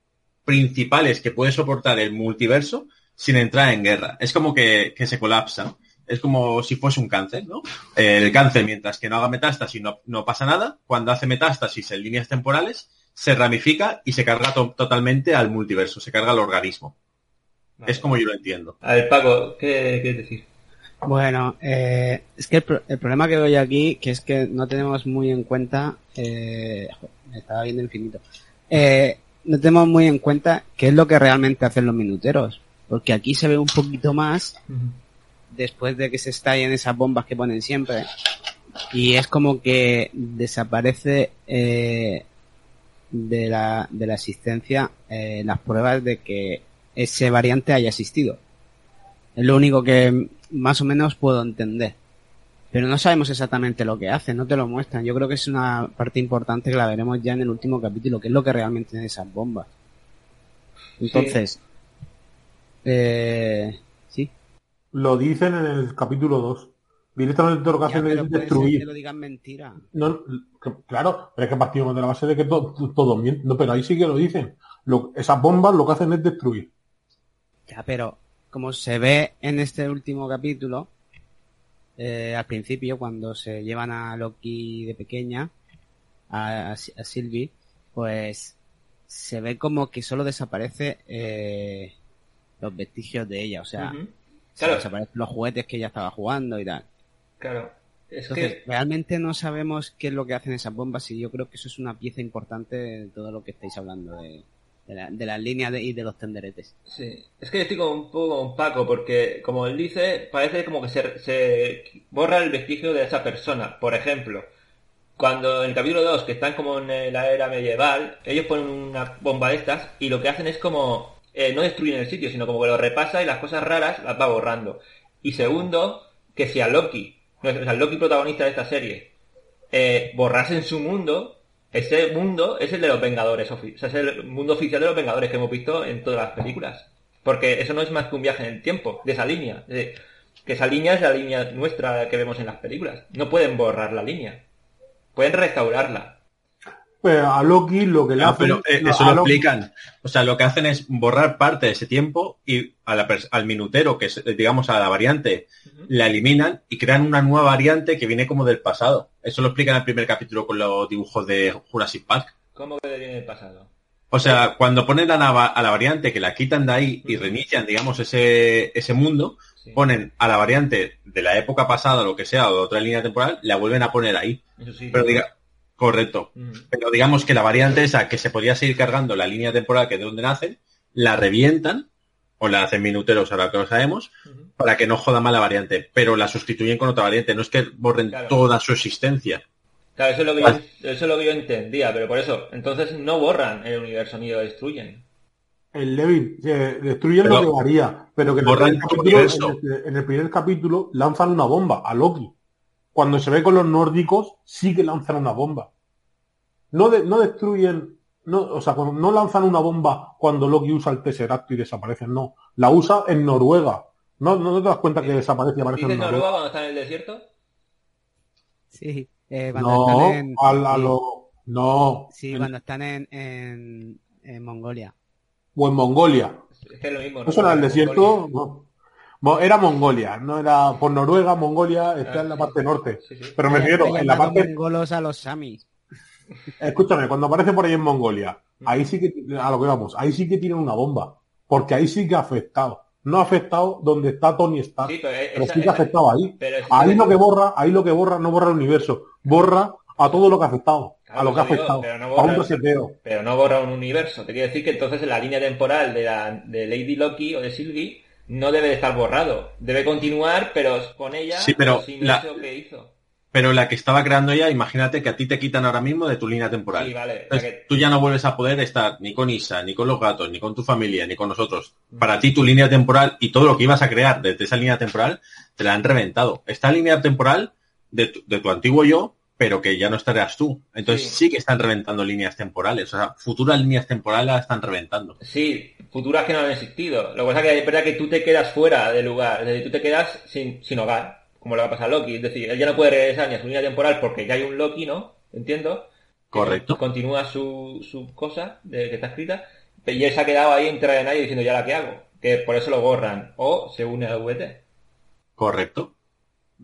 E: principales que puede soportar el multiverso sin entrar en guerra. Es como que, se colapsa. Es como si fuese un cáncer, ¿no? El cáncer, mientras que no haga metástasis, no, no pasa nada. Cuando hace metástasis en líneas temporales, se ramifica y se carga totalmente al multiverso, se carga al organismo. Es como yo lo entiendo.
B: A ver, Paco, ¿qué quieres decir?
C: Bueno, eh, es que el, problema que doy aquí, que es que no tenemos muy en cuenta, eh, me estaba viendo infinito, eh, no tenemos muy en cuenta qué es lo que realmente hacen los minuteros, porque aquí se ve un poquito más después de que se estallen esas bombas que ponen siempre, y es como que desaparece eh, de la de la existencia eh, las pruebas de que ese variante haya existido. Es lo único que más o menos puedo entender. Pero no sabemos exactamente lo que hace, no te lo muestran. Yo creo que es una parte importante que la veremos ya en el último capítulo, que es lo que realmente tiene esas bombas. Entonces, eh, sí.
D: Lo dicen en el capítulo 2. Directamente lo que hacen es destruir.
C: Que lo digan mentira.
D: No, claro, pero es que partimos de la base de que todo, todo no, pero ahí sí que lo dicen. Lo, esas bombas lo que hacen es destruir.
C: Ya, pero como se ve en este último capítulo, eh, al principio, cuando se llevan a Loki de pequeña, a, a, Sylvie, pues se ve como que solo desaparece eh, los vestigios de ella, o sea, desaparecen los juguetes que ella estaba jugando y tal.
B: Claro.
C: Es Entonces, realmente no sabemos qué es lo que hacen esas bombas y yo creo que eso es una pieza importante de todo lo que estáis hablando de, de, las líneas y de los tenderetes.
B: Sí, es que yo estoy como un poco con Paco, porque como él dice, parece como que se, se borra el vestigio de esa persona. Por ejemplo, cuando en el capítulo 2, que están como en la era medieval, ellos ponen una bomba de estas y lo que hacen es como eh, no destruyen el sitio, sino como que lo repasa y las cosas raras las va borrando. Y segundo, que si a Loki, o sea, Loki protagonista de esta serie, eh, borrase en su mundo, ese mundo es el de los Vengadores, o sea, es el mundo oficial de los Vengadores que hemos visto en todas las películas. Porque eso no es más que un viaje en el tiempo, de esa línea. que esa línea es la línea nuestra que vemos en las películas. No pueden borrar la línea. Pueden restaurarla
D: a Loki lo que le
E: hacen... Pero eh, eso lo explican. O sea, lo que hacen es borrar parte de ese tiempo y al minutero, que es, digamos, a la variante, la eliminan y crean una nueva variante que viene como del pasado. Eso lo explican en el primer capítulo con los dibujos de Jurassic Park.
B: ¿Cómo que viene del pasado?
E: O sea, cuando ponen a la, a la variante, que la quitan de ahí y reinician, digamos, ese, ese mundo, ponen a la variante de la época pasada, lo que sea, o de otra línea temporal, la vuelven a poner ahí. Pero diga, Correcto. Mm. Pero digamos que la variante esa que se podía seguir cargando la línea temporal que es de donde nacen, la revientan, o la hacen minuteros ahora que lo sabemos, para que no joda mal la variante, pero la sustituyen con otra variante, no es que borren toda su existencia.
B: Claro, eso es, lo que yo, eso es lo que yo entendía, pero por eso, entonces no borran el universo ni lo destruyen.
D: El Levin, destruyen lo que varía, pero que en el primer capítulo lanzan una bomba a Loki cuando se ve con los nórdicos, sí que lanzan una bomba. No, no destruyen, no, o sea, cuando, no lanzan una bomba cuando Loki usa el Tesseract y desaparecen, no. La usa en Noruega. ¿No, no te das cuenta que desaparece y aparece
B: en Noruega? Noruega cuando está en el desierto?
C: Sí. Eh,
D: no, en, a, lo, no.
C: Sí, cuando están en, en, en, Mongolia.
D: O en Mongolia.
B: Es que es lo mismo.
D: ¿No, era el desierto? No. Era Mongolia, no era por Noruega, Mongolia está en la parte norte. Pero me refiero en la parte
C: mongolos a los samis.
D: Escúchame, cuando aparece por ahí en Mongolia, ahí sí que a lo que vamos, ahí sí que tienen una bomba, porque ahí sí que ha afectado. No ha afectado donde está Tony Stark, pero, sí que ha afectado ahí. ahí lo que borra, ahí lo que borra no borra el universo, borra a todo lo que ha afectado, a lo que ha afectado, a un reseteo.
B: Pero no borra un universo. Te quiero decir que entonces en la línea temporal de, la, de Lady Loki o de Sylvie no debe de estar borrado. Debe continuar, pero con ella
E: sí, pero la... que hizo. Pero la que estaba creando ella, imagínate que a ti te quitan ahora mismo de tu línea temporal. Tú ya no vuelves a poder estar ni con Isa, ni con los gatos, ni con tu familia, ni con nosotros. Para ti tu línea temporal y todo lo que ibas a crear desde esa línea temporal, te la han reventado. Esta línea temporal de de tu antiguo yo pero que ya no estarías tú. Entonces sí. que están reventando líneas temporales. O sea, futuras líneas temporales las están reventando.
B: Sí, futuras que no han existido. Lo que pasa es que es verdad que tú te quedas fuera del lugar. Es decir, tú te quedas sin, sin hogar, como le va a pasar a Loki. Es decir, él ya no puede regresar ni a su línea temporal porque ya hay un Loki, ¿no? Entiendo.
E: Correcto.
B: Continúa su, su cosa de que está escrita. Y él se ha quedado ahí en tierra de nadie diciendo, ¿ya la que hago? Que por eso lo borran. O se une al VT.
E: Correcto.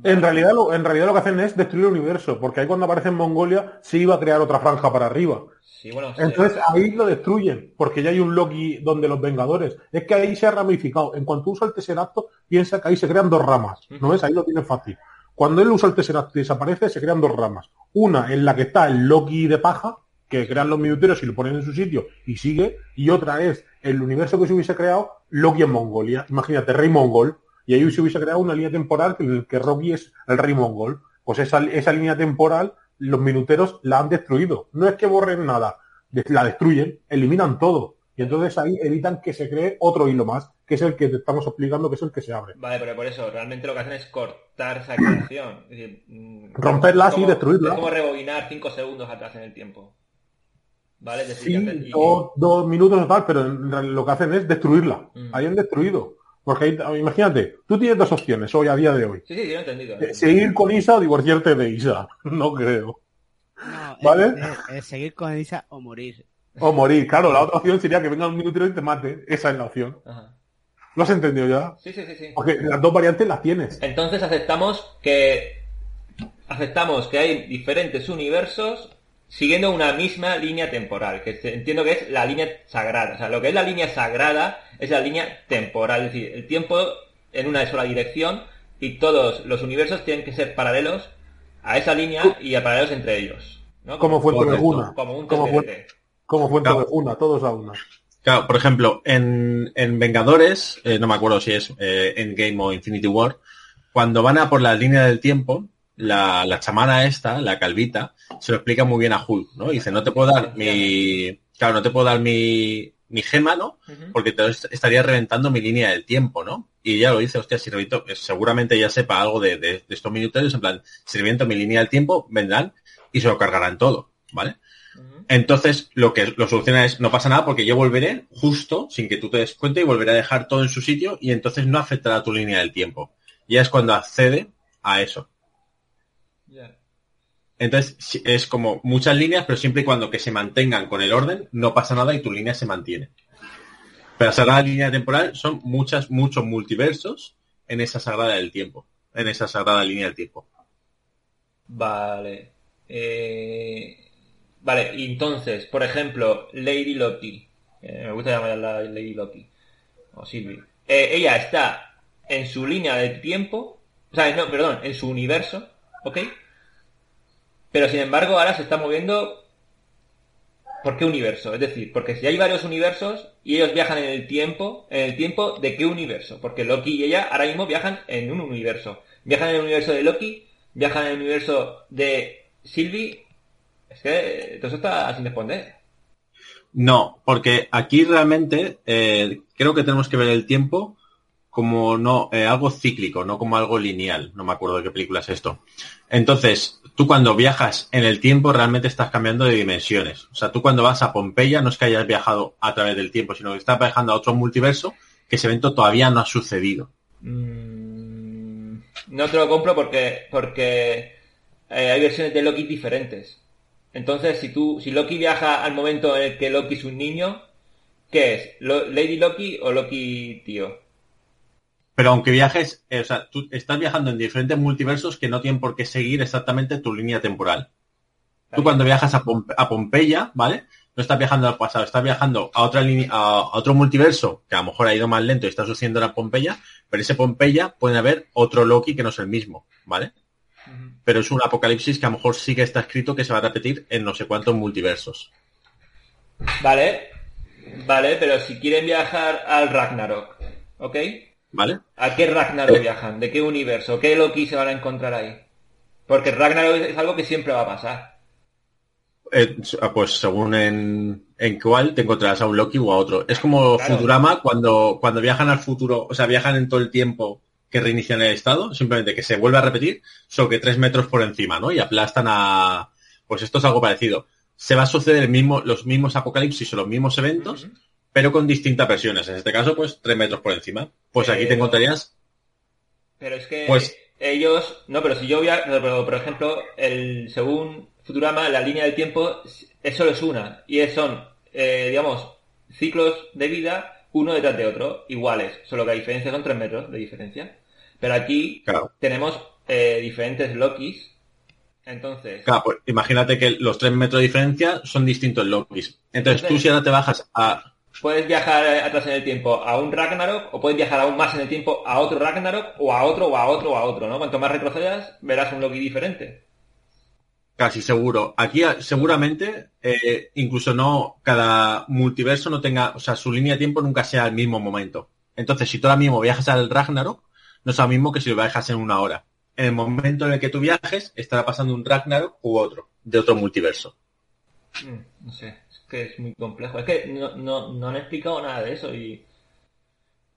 D: En realidad, lo, en realidad lo que hacen es destruir el universo, porque ahí cuando aparece en Mongolia se iba a crear otra franja para arriba. Entonces ahí lo destruyen, porque ya hay un Loki donde los Vengadores. Es que ahí se ha ramificado. En cuanto usa el Tesseracto, piensa que ahí se crean dos ramas. ¿No ves? Ahí lo tiene fácil. Cuando él usa el Tesseracto y desaparece, se crean dos ramas. Una en la que está el Loki de paja, que crean los minuteros y lo ponen en su sitio y sigue. Y otra es el universo que se hubiese creado, Loki en Mongolia. Imagínate, Rey Mongol y ahí se hubiese creado una línea temporal que, que Rocky es el rey mongol. Pues esa, esa línea temporal, los minuteros la han destruido. No es que borren nada, la destruyen, eliminan todo. Y entonces ahí evitan que se cree otro hilo más, que es el que te estamos explicando, que es el que se abre.
B: Vale, pero por eso, realmente lo que hacen es cortar esa creación.
D: Mm, Romperla y destruirla.
B: Es como rebobinar cinco segundos atrás en el tiempo. ¿Vale?
D: sí, dos, minutos o tal, pero lo que hacen es destruirla. Mm. Ahí han destruido. Porque imagínate, tú tienes dos opciones hoy, a día de hoy.
B: Sí, sí, he entendido.
D: Eh, seguir con Isa o divorciarte de Isa. [laughs] No creo. ¿Vale?
C: Es, seguir con Isa o morir.
D: O morir, claro. La otra opción sería que venga un minuto y te mate. Esa es la opción. ¿Lo has entendido ya?
B: Sí, sí, sí, sí.
D: Porque las dos variantes las tienes.
B: Entonces aceptamos que aceptamos que hay diferentes universos siguiendo una misma línea temporal, que entiendo que es la línea sagrada. O sea, lo que es la línea sagrada es la línea temporal, es decir, el tiempo en una sola dirección y todos los universos tienen que ser paralelos a esa línea y a paralelos entre ellos.
D: ¿no? Como, fuente de una. Como un como, como fuente de una, todos a una.
E: Claro, por ejemplo, en, en Vengadores, eh, no me acuerdo si es eh, Endgame o Infinity War, cuando van a por la línea del tiempo, la, la chamana esta, la calvita, se lo explica muy bien a Hulk, ¿no? dice, no te puedo dar mi, claro, no te puedo dar mi, mi gema, ¿no? Porque te estaría reventando mi línea del tiempo, ¿no? Y ya lo dice, hostia, si revento, pues seguramente ya sepa algo de, de, estos minutos, en plan, si reviento mi línea del tiempo, vendrán y se lo cargarán todo, ¿vale? Entonces, lo que lo soluciona es, no pasa nada porque yo volveré justo, sin que tú te des cuenta, y volveré a dejar todo en su sitio y entonces no afectará tu línea del tiempo. Y es cuando accede a eso. Entonces, es como muchas líneas, pero siempre y cuando que se mantengan con el orden, no pasa nada y tu línea se mantiene. Pero la sagrada línea temporal son muchas, muchos multiversos en esa sagrada del tiempo, en esa sagrada línea del tiempo.
B: Vale. Eh, vale, entonces, por ejemplo, Lady Loki. Eh, me gusta llamarla Lady Loki. O Sylvie. Eh, ella está en su línea del tiempo. O sea, no, perdón, en su universo. ¿Ok? Pero sin embargo, ahora se está moviendo. ¿Por qué universo? Es decir, porque si hay varios universos y ellos viajan en el tiempo, ¿en el tiempo de qué universo? Porque Loki y ella ahora mismo viajan en un universo. Viajan en el universo de Loki, viajan en el universo de Sylvie. Es que todo está sin responder.
E: No, porque aquí realmente eh, creo que tenemos que ver el tiempo como no eh, algo cíclico, no como algo lineal. No me acuerdo de qué película es esto. Entonces, tú cuando viajas en el tiempo realmente estás cambiando de dimensiones. O sea, tú cuando vas a Pompeya no es que hayas viajado a través del tiempo, sino que estás viajando a otro multiverso que ese evento todavía no ha sucedido.
B: Mm, no te lo compro porque porque eh, hay versiones de Loki diferentes. Entonces, si tú si Loki viaja al momento en el que Loki es un niño, ¿qué es? ¿Lady Loki o Loki tío?
E: Pero aunque viajes, eh, o sea, tú estás viajando en diferentes multiversos que no tienen por qué seguir exactamente tu línea temporal. Tú cuando viajas a, Pompeya, ¿vale? No estás viajando al pasado, estás viajando a otra línea, a, otro multiverso que a lo mejor ha ido más lento y está sucediendo en Pompeya, pero ese Pompeya puede haber otro Loki que no es el mismo, ¿vale? Pero es un apocalipsis que a lo mejor sí que está escrito que se va a repetir en no sé cuántos multiversos.
B: Vale, vale, pero si quieren viajar al Ragnarok, ¿ok?
E: ¿Vale?
B: ¿A qué Ragnarok viajan? ¿De qué universo? ¿Qué Loki se van a encontrar ahí? Porque Ragnarok es algo que siempre va a pasar.
E: Eh, ah, pues según en, en cuál te encontrarás a un Loki o a otro. Es como Futurama cuando, cuando viajan al futuro, o sea, viajan en todo el tiempo que reinician el estado, simplemente que se vuelve a repetir, solo que tres metros por encima, ¿no? Y aplastan a... Pues esto es algo parecido. Se va a suceder el mismo, los mismos apocalipsis o los mismos eventos, pero con distintas versiones. En este caso, pues tres metros por encima. Pues aquí te encontrarías.
B: Pero es que pues, ellos. No, pero si yo voy a. por ejemplo, el según Futurama, la línea del tiempo es solo es una. Y son, eh, digamos, ciclos de vida uno detrás de otro, iguales. Solo que la diferencia son tres metros de diferencia. Pero aquí tenemos eh, diferentes Lokis. Entonces.
E: Claro, pues imagínate que los tres metros de diferencia son distintos Lokis. Entonces, tú si ahora te bajas a
B: puedes viajar atrás en el tiempo a un Ragnarok o puedes viajar aún más en el tiempo a otro Ragnarok o a otro o a otro o a otro, ¿no? Cuanto más retrocedas, verás un Loki diferente.
E: Casi seguro. Aquí seguramente, eh, incluso no, cada multiverso no tenga, o sea, su línea de tiempo nunca sea al mismo momento. Entonces, si tú ahora mismo viajas al Ragnarok, no es lo mismo que si lo viajas en una hora. En el momento en el que tú viajes, estará pasando un Ragnarok u otro, de otro multiverso.
B: Mm, no sé que es muy complejo. Es que no, no, han explicado nada de eso y...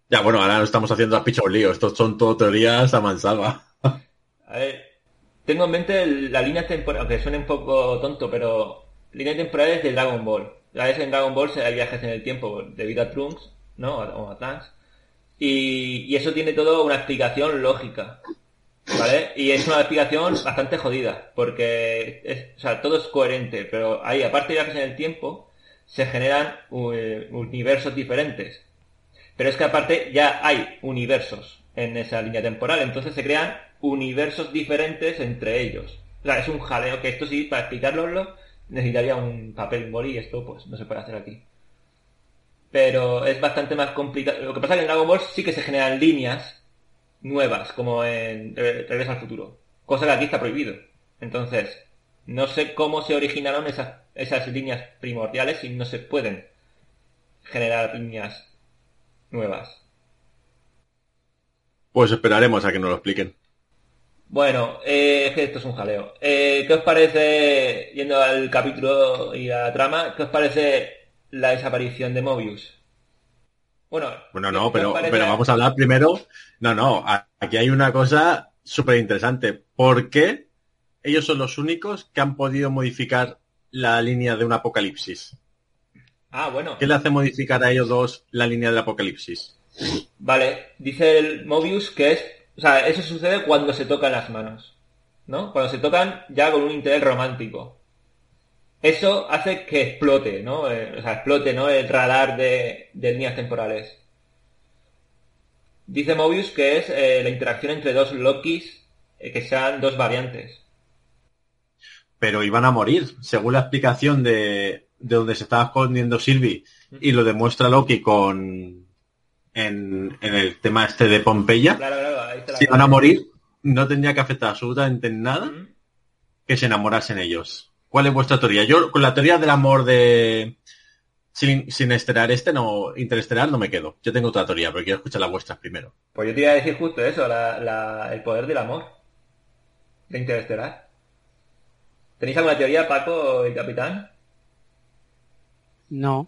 E: Ya, bueno, ahora no estamos haciendo las pichos lío. Estos son todo teorías a mansalva. [laughs]
B: a ver, tengo en mente la línea temporal, aunque suene un poco tonto, pero línea temporal es de Dragon Ball. A veces en Dragon Ball se hay viajes en el tiempo debido a Trunks, ¿no? O a Trunks. Y, y eso tiene todo una explicación lógica. ¿Vale? Y es una explicación bastante jodida, porque es, o sea, todo es coherente, pero ahí, aparte de viajes en el tiempo, se generan eh, universos diferentes. Pero es que aparte ya hay universos en esa línea temporal, entonces se crean universos diferentes entre ellos. O sea, es un jaleo que esto sí, para explicarlo necesitaría un papel boli y esto pues no se puede hacer aquí. Pero es bastante más complicado. Lo que pasa es que en Dragon Ball sí que se generan líneas nuevas, como en Regreso al Futuro. Cosa que aquí está prohibido. Entonces, no sé cómo se originaron esas, esas líneas primordiales y no se pueden generar líneas nuevas.
E: Pues esperaremos a que nos lo expliquen.
B: Bueno, eh, esto es un jaleo. Eh, ¿Qué os parece, yendo al capítulo y a la trama, qué os parece la desaparición de Mobius?
E: Bueno, bueno no, pero, pero vamos a hablar primero. No, no, aquí hay una cosa súper interesante. ¿Por qué ellos son los únicos que han podido modificar la línea de un apocalipsis?
B: Ah, bueno.
E: ¿Qué le hace modificar a ellos dos la línea del apocalipsis?
B: Vale, dice el Mobius que es... O sea, eso sucede cuando se tocan las manos. ¿No? Cuando se tocan ya con un interés romántico. Eso hace que explote, ¿no? Eh, o sea, explote, ¿no? El radar de, de líneas temporales. Dice Mobius que es eh, la interacción entre dos Lokis eh, que sean dos variantes.
E: Pero iban a morir, según la explicación de, de donde se estaba escondiendo Sylvie y lo demuestra Loki con en, en el tema este de Pompeya.
B: Claro, claro, ahí está la
E: Si iban a morir, no tendría que afectar absolutamente en nada que se enamorasen ellos. ¿Cuál es vuestra teoría? Yo con la teoría del amor de sin, sin estelar este no interestelar no me quedo. Yo tengo otra teoría, pero quiero escuchar las vuestras primero.
B: Pues yo te iba a decir justo eso, la- la- el poder del amor. De Interestelar. ¿Tenéis alguna teoría, Paco y Capitán?
C: No.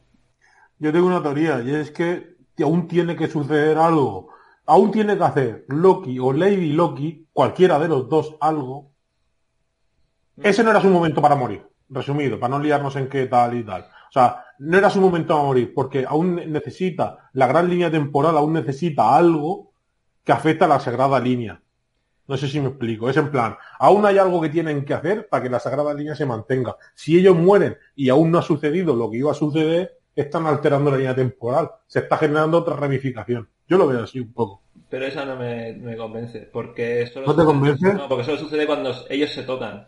D: Yo tengo una teoría y es que aún tiene que suceder algo. Aún tiene que hacer Loki o Lady Loki, cualquiera de los dos, algo. Ese no era su momento para morir. Resumido, para no liarnos en qué tal y tal. O sea, no era su momento para morir, porque aún necesita, la gran línea temporal aún necesita algo que afecta a la sagrada línea. No sé si me explico. Es en plan, aún hay algo que tienen que hacer para que la sagrada línea se mantenga. Si ellos mueren y aún no ha sucedido lo que iba a suceder, están alterando la línea temporal. Se está generando otra ramificación. Yo lo veo así un poco.
B: Pero esa no me, me convence, porque solo
D: ¿No te
B: sucede-
D: convence?
B: No, porque solo sucede cuando ellos se tocan.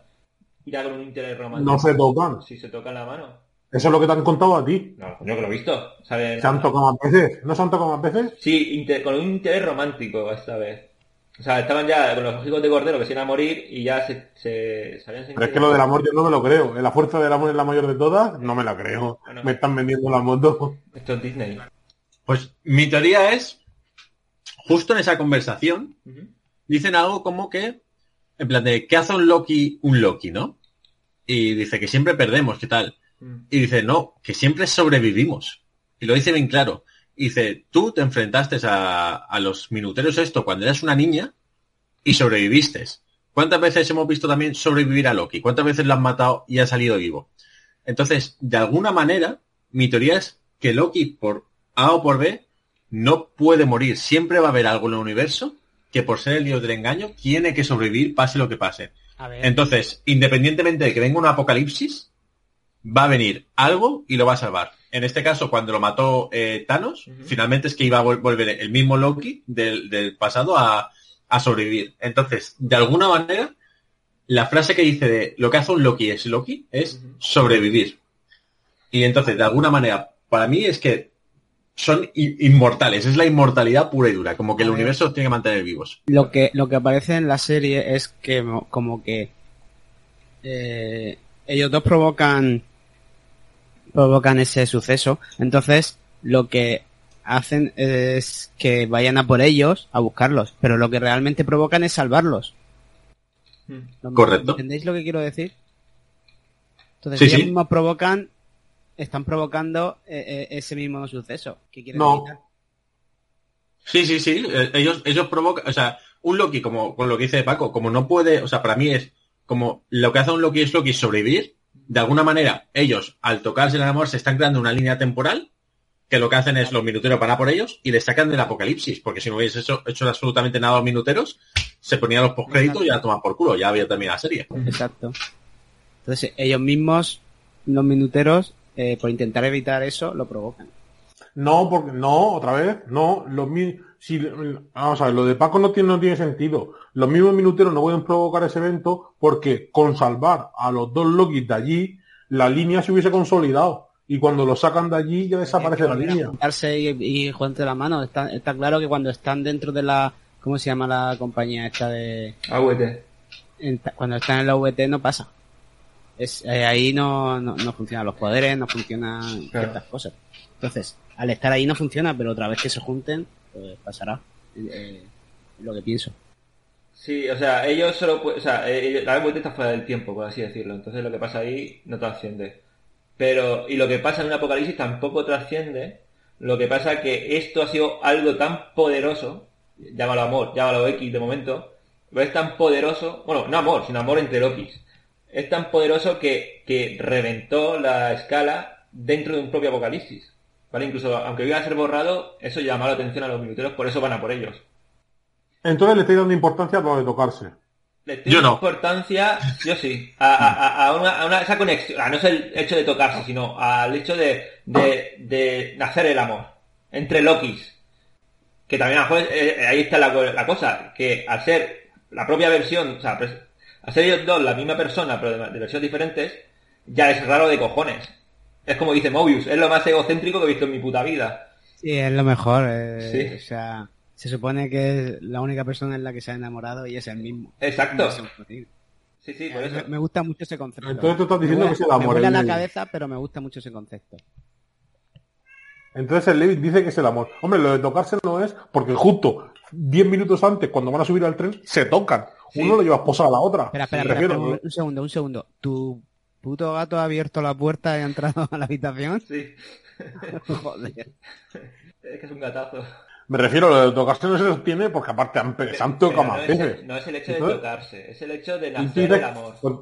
B: Irá con un interés romántico.
D: No se tocan.
B: Si se tocan la mano.
D: Eso es lo que te han contado a ti.
B: No, yo que lo he visto.
D: ¿Se han tocado más veces? ¿No se han tocado más veces?
B: Sí, inter- con un interés romántico esta vez. O sea, estaban ya con los hijos de Cordero que se iban a morir y ya se, se, se habían
D: Pero es que lo del amor yo no me lo creo. La fuerza del amor es la mayor de todas, no me la creo.
B: Bueno.
D: Me están vendiendo la moto.
B: Esto es Disney.
E: Pues mi teoría es, justo en esa conversación, dicen algo como que, en plan de, ¿qué hace un Loki un Loki, no? Y dice que siempre perdemos, ¿qué tal?
B: Mm.
E: Y dice, no, que siempre sobrevivimos. Y lo dice bien claro. Y dice, tú te enfrentaste a, a los minuteros esto cuando eras una niña y sobreviviste. ¿Cuántas veces hemos visto también sobrevivir a Loki? ¿Cuántas veces lo han matado y ha salido vivo? Entonces, de alguna manera, mi teoría es que Loki, por A o por B, no puede morir. Siempre va a haber algo en el universo que por ser el dios del engaño tiene que sobrevivir pase lo que pase. Entonces, independientemente de que venga un apocalipsis, va a venir algo y lo va a salvar. En este caso, cuando lo mató eh, Thanos, finalmente es que iba a vol- volver el mismo Loki del, del pasado a, a sobrevivir. Entonces, de alguna manera, la frase que dice de lo que hace un Loki es Loki es sobrevivir. Y entonces, de alguna manera, para mí es que son inmortales, es la inmortalidad pura y dura, como que el universo los tiene que mantener vivos.
C: Lo que, lo que aparece en la serie es que mo- como que eh, ellos dos provocan provocan ese suceso. Entonces, lo que hacen es que vayan a por ellos a buscarlos, pero lo que realmente provocan es salvarlos.
B: Mm.
C: ¿Lo-
E: Correcto.
C: ¿Entendéis lo que quiero decir? Entonces,
E: Sí,
C: ellos
E: sí.
C: mismos provocan, están provocando eh, eh, ese mismo suceso. que quieren
D: No.
C: evitar.
E: Sí, sí, sí. eh, Ellos, ellos provocan, o sea, un Loki, como con lo que dice Paco, como no puede, o sea, para mí es como lo que hace un Loki es Loki sobrevivir. De alguna manera, ellos, al tocarse el amor, se están creando una línea temporal que lo que hacen es los minuteros van a por ellos y les sacan del apocalipsis, porque si no hubiese hecho, hecho absolutamente nada a los minuteros, se ponían los postcréditos y ya toman por culo, ya había terminado la serie.
C: Exacto. Entonces, ellos mismos, los minuteros, eh, por intentar evitar eso, lo provocan.
D: No, porque no, otra vez, no, los mi- si, vamos a ver, lo de Paco no tiene, no tiene sentido. Los mismos minuteros no pueden provocar ese evento porque con salvar a los dos Loki de allí, la línea se hubiese consolidado. Y cuando lo sacan de allí ya desaparece la línea.
C: Juntarse y, y jugarte la mano. Está, está claro que cuando están dentro de la... ¿Cómo se llama la compañía esta de...?
B: AVT.
C: cuando están en la VT no pasa. Es, eh, ahí no, no, no funcionan los poderes, no funcionan
B: Claro.
C: ciertas cosas. Entonces, al estar ahí no funciona, pero otra vez que se junten, pues pasará. Eh, es lo que pienso.
B: Sí, o sea, ellos solo o sea, eh, la AVT está fuera del tiempo, por así decirlo. Entonces lo que pasa ahí no trasciende. Pero, y lo que pasa en un apocalipsis tampoco trasciende. Lo que pasa es que esto ha sido algo tan poderoso, llámalo amor, llámalo X de momento, pero es tan poderoso, bueno, no amor, sino amor entre Lokis. Es tan poderoso que, que reventó la escala dentro de un propio apocalipsis. ¿Vale? Incluso, aunque iba a ser borrado, eso llamó la atención a los minuteros, por eso van a por ellos.
D: Entonces le estoy dando importancia a lo de tocarse.
B: Le estoy
E: Yo
B: dando
E: no.
B: importancia, yo sí, a, a- a una, a una- esa conexión, a no es el hecho de tocarse, sino al hecho de, de, de hacer el amor entre Lokis. Que también a lo mejor, eh, ahí está la, la cosa, que al ser la propia versión, o sea, ser ellos dos la misma persona, pero de, de versiones diferentes, ya es raro de cojones. Es como dice Mobius, es lo más egocéntrico que he visto en mi puta vida.
C: Sí, es lo mejor. eh,
B: Sí.
C: O sea, se supone que es la única persona en la que se ha enamorado y es el mismo.
B: Exacto.
C: No es imposible.
B: Sí, sí, por eso.
C: Me, me gusta mucho ese concepto.
D: Entonces tú estás diciendo
C: me
D: que es el amor,
C: Me vuela
D: el
C: la
D: Levi.
C: cabeza, pero me gusta mucho ese concepto.
D: Entonces el Levitt dice que es el amor. Hombre, lo de tocarse no es porque justo 10 minutos antes, cuando van a subir al tren, se tocan.
B: Sí.
D: Uno lo lleva esposado a la otra.
C: Espera, espera, espera, espera, un, un segundo, un segundo. ¿Tu puto gato ha abierto la puerta y ha entrado a la habitación?
B: Sí, [laughs]
C: Joder.
B: es que es un gatazo.
D: me refiero, lo de tocarse no se sostiene porque aparte han, se han tocado más
B: no, es
D: veces.
B: no es el hecho de tocarse, es el hecho de nacer
D: dices-
B: el amor.
D: pues,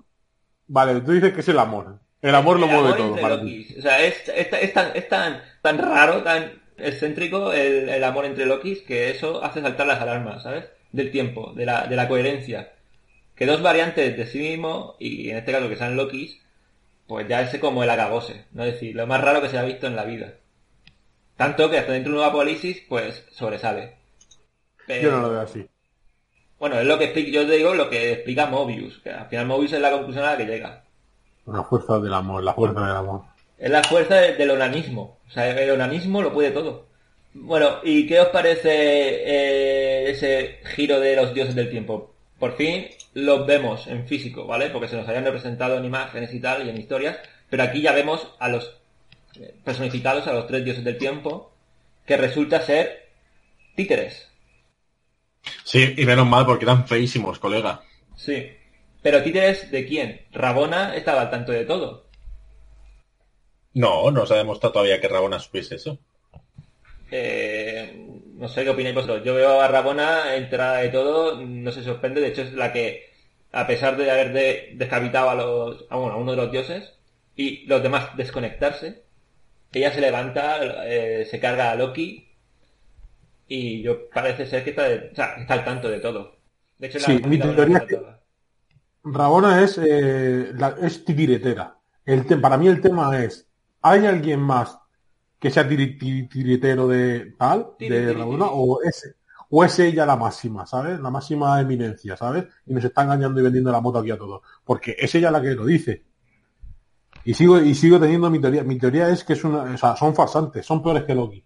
D: Vale, tú dices que es el amor. El amor lo
B: El
D: mueve
B: amor
D: todo para ti.
B: O sea, es, es, es tan, es tan, tan raro, tan excéntrico el, el amor entre Lokis que eso hace saltar las alarmas, ¿sabes? Del tiempo, de la, de la coherencia. Que dos variantes de sí mismo, y en este caso que sean Lokis, pues ya es como el acabose, ¿no? Es decir, lo más raro que se ha visto en la vida. Tanto que hasta dentro de un apocalipsis, pues sobresale. Pero-
D: Yo no lo veo así.
B: Bueno, es lo que explica, yo te digo lo que explica Mobius, que al final Mobius es la conclusión a la que llega.
D: La fuerza del amor, la fuerza del amor.
B: Es la fuerza de- del onanismo. O sea, el onanismo lo puede todo. Bueno, ¿y qué os parece eh, ese giro de los dioses del tiempo? Por fin los vemos en físico, ¿vale? Porque se nos habían representado en imágenes y tal, y en historias, pero aquí ya vemos a los eh, personificados, a los tres dioses del tiempo, que resulta ser títeres.
E: Sí, y menos mal porque eran feísimos, colega.
B: Sí. Pero títeres de quién? Rabona estaba al tanto de todo.
E: No, no se ha demostrado todavía que Rabona supiese eso.
B: Eh, no sé qué opináis vosotros. Yo veo a Rabona enterada de todo, no se sorprende, de hecho es la que, a pesar de haber de- descapitado a los, a, bueno, a uno de los dioses y los demás desconectarse, ella se levanta, eh, se carga a Loki y yo parece ser que está, de- o sea, está al tanto de todo. De hecho, la
D: Sí, mi teoría es que-. Rabona es, eh, la- es titiretera. El te- para mí el tema es, ¿hay alguien más que sea tiri- tiri- tiritero de tal, de Rabona, o es, o es ella la máxima, ¿sabes? La máxima eminencia, ¿sabes? Y nos está engañando y vendiendo la moto aquí a todos. Porque es ella la que lo dice. Y sigo, y sigo teniendo mi teoría. Mi teoría es que es una, o sea, son farsantes, son peores que Loki.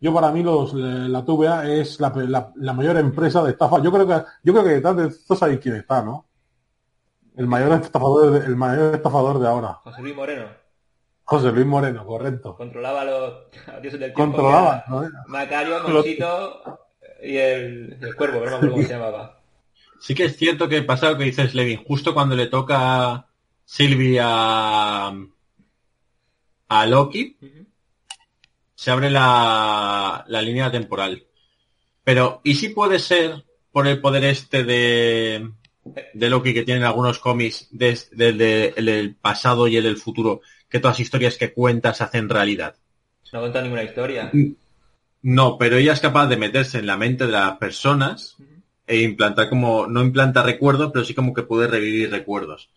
D: Yo para mí los, eh, la TVA es la, la- la mayor empresa de estafa. Yo creo que, yo creo que detrás de esto sabéis quién está, ¿no? El mayor estafador, de- el mayor estafador de ahora.
B: José Luis Moreno
D: José Luis Moreno, correcto.
B: controlaba a los dioses del tiempo.
D: Controlaba,
B: Macario, Monchito y el, el cuervo, que no me acuerdo cómo se llamaba.
E: Sí que es cierto que pasa lo que dices, Levin, justo cuando le toca a Sylvie a, Loki, se abre la, la línea temporal. Pero, ¿y si puede ser por el poder este de, de Loki que tienen algunos cómics desde el, de- el del pasado y el del futuro, que todas las historias que cuentas se hacen realidad?
B: No cuenta ninguna historia.
E: No, pero ella es capaz de meterse en la mente de las personas e implantar como, no implanta recuerdos, pero sí como que puede revivir recuerdos.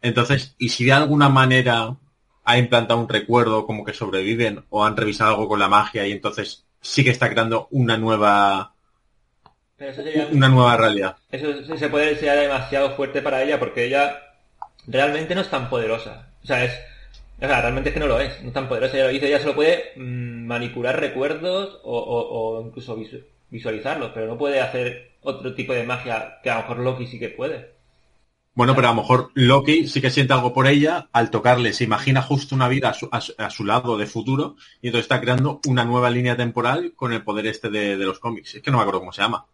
E: Entonces, ¿y si de alguna manera ha implantado un recuerdo como que sobreviven o han revisado algo con la magia y entonces sí que está creando una nueva,
B: Pero eso sería,
E: una nueva realidad?
B: eso ese poder sería demasiado fuerte para ella porque ella realmente no es tan poderosa. O sea, es, o sea, realmente es que no lo es, no es tan poderosa. Ella lo dice, ella solo puede mm, manipular recuerdos o, o- o incluso visu- visualizarlos, pero no puede hacer otro tipo de magia que a lo mejor Loki sí que puede.
E: Bueno, pero a lo mejor Loki sí que siente algo por ella al tocarle, se imagina justo una vida a su, a su- a su lado de futuro y entonces está creando una nueva línea temporal con el poder este de, de los cómics. Es que no me acuerdo cómo se llama.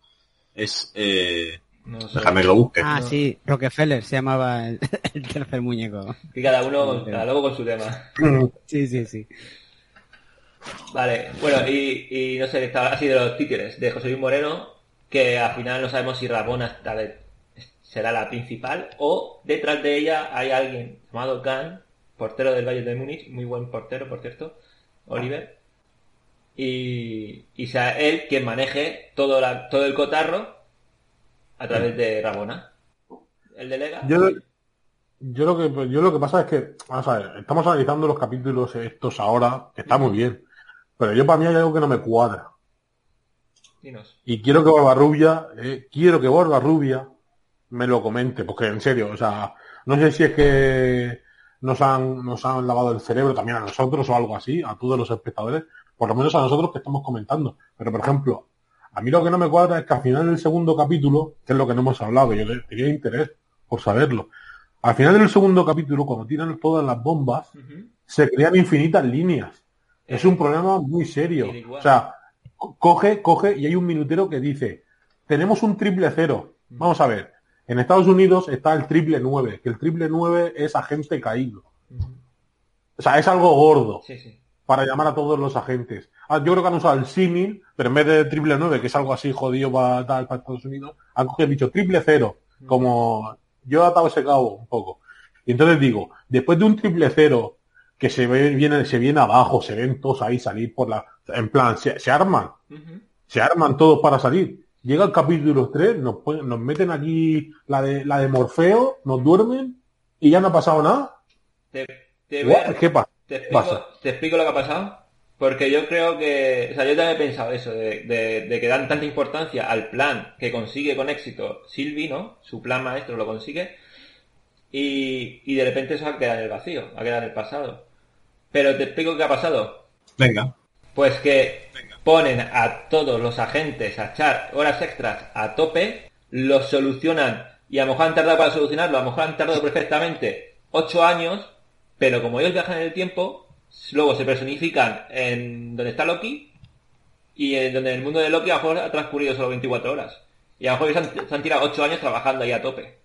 E: Es... Eh...
B: No sé.
E: Déjame que lo busque.
C: Ah, sí, Rockefeller se llamaba el, [laughs] el tercer muñeco.
B: Que cada uno, cada loco con su tema. [laughs]
C: Sí, sí, sí.
B: Vale, bueno, y, y no sé, estaba así de los títeres de José Luis Moreno, que al final no sabemos si Rabona, será la principal, o detrás de ella hay alguien llamado Khan, portero del Valle de Múnich, muy buen portero, por cierto, Oliver, y, y sea él quien maneje todo, la, todo el cotarro a través de Rabona. El delega.
D: Yo, yo lo que yo lo que pasa es que, vamos a ver, estamos analizando los capítulos estos ahora, que está muy bien, pero yo para mí hay algo que no me cuadra.
B: Dinos.
D: Y quiero que Barbarrubia, eh, quiero que Barbarrubia me lo comente, porque en serio, o sea, no sé si es que nos han, nos han lavado el cerebro también a nosotros o algo así, a todos los espectadores, por lo menos a nosotros que estamos comentando. Pero por ejemplo, a mí lo que no me cuadra es que al final del segundo capítulo, que es lo que no hemos hablado, que yo tenía interés por saberlo, al final del segundo capítulo, cuando tiran todas las bombas, se crean infinitas líneas. Es un problema muy serio. O sea, coge, coge y hay un minutero que dice, tenemos un triple cero. Vamos a ver, en Estados Unidos está el triple nueve, que el triple nueve es agente caído. O sea, es algo gordo para llamar a todos los agentes. Ah, yo creo que han usado el símil, pero en vez de triple nueve, que es algo así jodido para, para Estados Unidos, han cogido dicho triple cero, como yo he atado ese cabo un poco. Y entonces digo, después de un triple cero que se ve, viene, se viene abajo, se ven todos ahí salir por la, en plan, se, arman, se arman todos para salir. Llega el capítulo 3, nos, nos meten aquí la de, la de Morfeo, nos duermen y ya no ha pasado nada.
B: Te,
D: ¿Qué pasa?
B: Te explico, te explico lo que ha pasado. Porque yo creo que, o sea, yo también he pensado eso, de, de, que dan tanta importancia al plan que consigue con éxito Silvi, ¿no? Su plan maestro lo consigue. Y, y de repente eso ha quedado en el vacío, ha quedado en el pasado. Pero te explico qué ha pasado.
E: Venga.
B: Pues que ponen a todos los agentes a echar horas extras a tope, los solucionan y a lo mejor han tardado para solucionarlo, a lo mejor han tardado perfectamente ocho años, pero como ellos viajan en el tiempo, luego se personifican en donde está Loki y en donde el mundo de Loki a lo mejor ha transcurrido solo 24 horas. Y a lo mejor se han, tirado 8 años trabajando ahí a tope.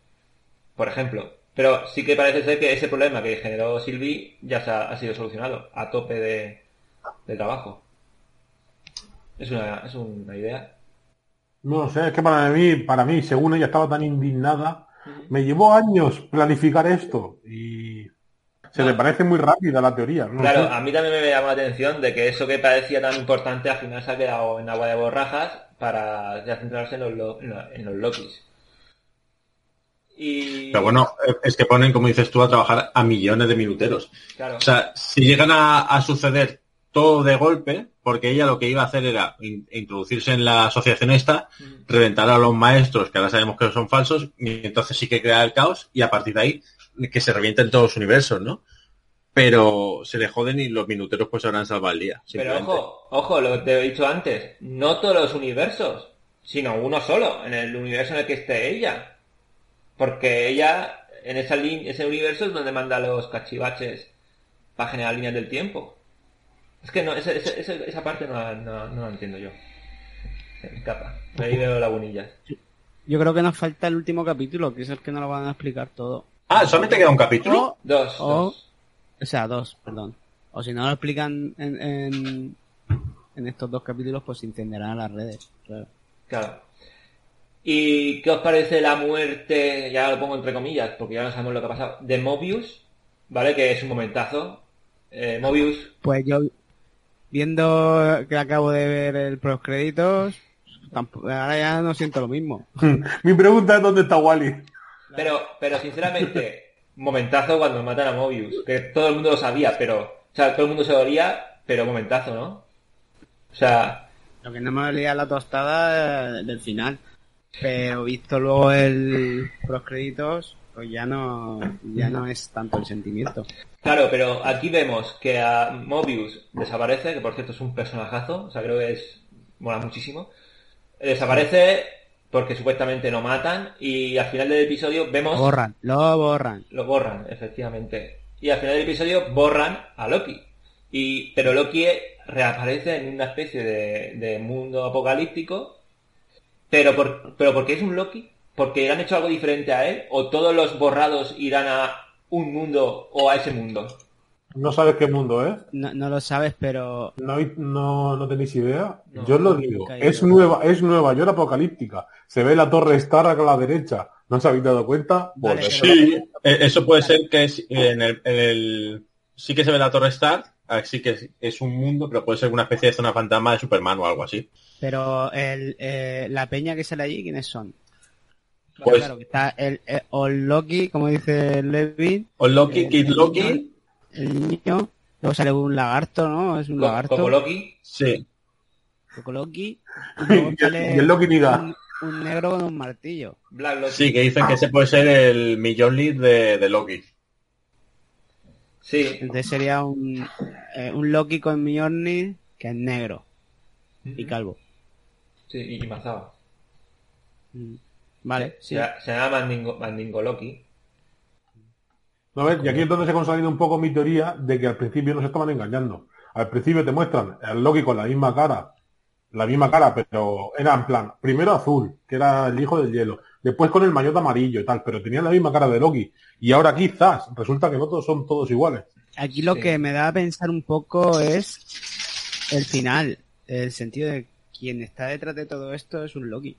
B: Por ejemplo. Pero sí que parece ser que ese problema que generó Sylvie ya se ha, sido solucionado a tope de, trabajo. Es una, es una idea.
D: No sé, es que para mí, para mí, según ella estaba tan indignada, me llevó años planificar esto y se le parece muy rápida la teoría.
B: claro, a mí también me llamó la atención de que eso que parecía tan importante al final se ha quedado en agua de borrajas para ya centrarse en los, en los Lokis.
E: Y... Pero bueno, es que ponen, como dices tú, a trabajar a millones de minuteros. O sea, si llegan a, suceder todo de golpe, porque ella lo que iba a hacer era introducirse en la asociación esta, reventar a los maestros, que ahora sabemos que son falsos, y entonces sí que crea el caos, y a partir de ahí que se revienten todos los universos, ¿no? Pero se le joden y los minuteros pues habrán salvado el día.
B: Pero ojo, ojo, lo que te he dicho antes, no todos los universos, sino uno solo, en el universo en el que esté ella. Porque ella, en esa ese universo es donde manda los cachivaches para generar líneas del tiempo. Es que no, esa, esa, parte no, no, no, la entiendo yo. Capa. Ahí veo lagunillas.
C: Yo creo que nos falta el último capítulo, que es el que no lo van a explicar todo.
E: Ah, solamente queda un capítulo.
B: dos,
C: o, sea, dos, perdón. O si no lo explican en, en, estos dos capítulos, pues se entenderán las redes.
B: Claro. ¿Y qué os parece la muerte, ya lo pongo entre comillas, porque ya no sabemos lo que ha pasado, de Mobius? ¿Vale? Que es un momentazo. Eh, Mobius.
C: Pues yo, viendo que acabo de ver el créditos, ahora ya no siento lo mismo. [laughs]
D: Mi pregunta es dónde está Wally.
B: Pero, pero sinceramente, [laughs] momentazo cuando matan a Mobius, que todo el mundo lo sabía, pero, o sea, todo el mundo se dolía, pero momentazo, ¿no? O sea...
C: Lo que no me dolía la tostada del final. Pero visto luego el los créditos, pues ya no, ya no es tanto el sentimiento.
B: Claro, pero aquí vemos que a Mobius desaparece, que por cierto es un personajazo, o sea, creo que es, mola muchísimo. Desaparece porque supuestamente no matan y al final del episodio vemos...
C: Borran, lo borran.
B: Lo borran, efectivamente. Y al final del episodio borran a Loki. Y, pero Loki reaparece en una especie de, mundo apocalíptico. Pero, por, pero porque es un Loki, porque han hecho algo diferente a él, o todos los borrados irán a un mundo o a ese mundo.
D: No sabes qué mundo es.
C: No, no lo sabes, pero...
D: No, no, no tenéis idea. Yo lo digo. Es nueva, es Nueva York apocalíptica. Se ve la torre Stark a la derecha. ¿No os habéis dado cuenta?
C: Vale.
E: Sí, eh, eso puede ser que es en el, en el- sí que se ve la Torre Star, así que es, un mundo, pero puede ser una especie de zona fantasma de Superman o algo así.
C: Pero el, eh, la peña que sale allí, ¿quiénes son?
E: Pues-
C: claro, que está el, el Old Loki, como dice Levin,
E: O Loki, Kid Loki,
C: el niño, luego sale un lagarto, ¿no? Es un
B: Co-
C: lagarto.
B: Como Loki.
E: sí.
C: Coco Loki, [laughs] y luego
D: Y
C: sale
D: el- y el Loki Niga.
C: un, un negro con un martillo.
B: Black Loki.
E: Sí, que dicen que ese puede ser el millón lead de, de Loki.
B: Sí.
C: Entonces sería un, eh, un Loki con Mjolnir que es negro y calvo.
B: Sí, y y mazado.
C: Mm. Vale, sí.
B: Se, se llama Mandingo, Mandingo Loki.
D: ¿No ves? Y aquí es donde se ha consolidado un poco mi teoría de que al principio nos estaban engañando. Al principio te muestran el Loki con la misma cara, la misma cara, pero era en plan, primero azul, que era el hijo del hielo, después con el maillot amarillo y tal, pero tenían la misma cara de Loki. Y ahora quizás resulta que no todos son todos iguales.
C: Aquí lo
B: Sí.
C: que me da a pensar un poco es el final, el sentido de quien está detrás de todo esto es un Loki.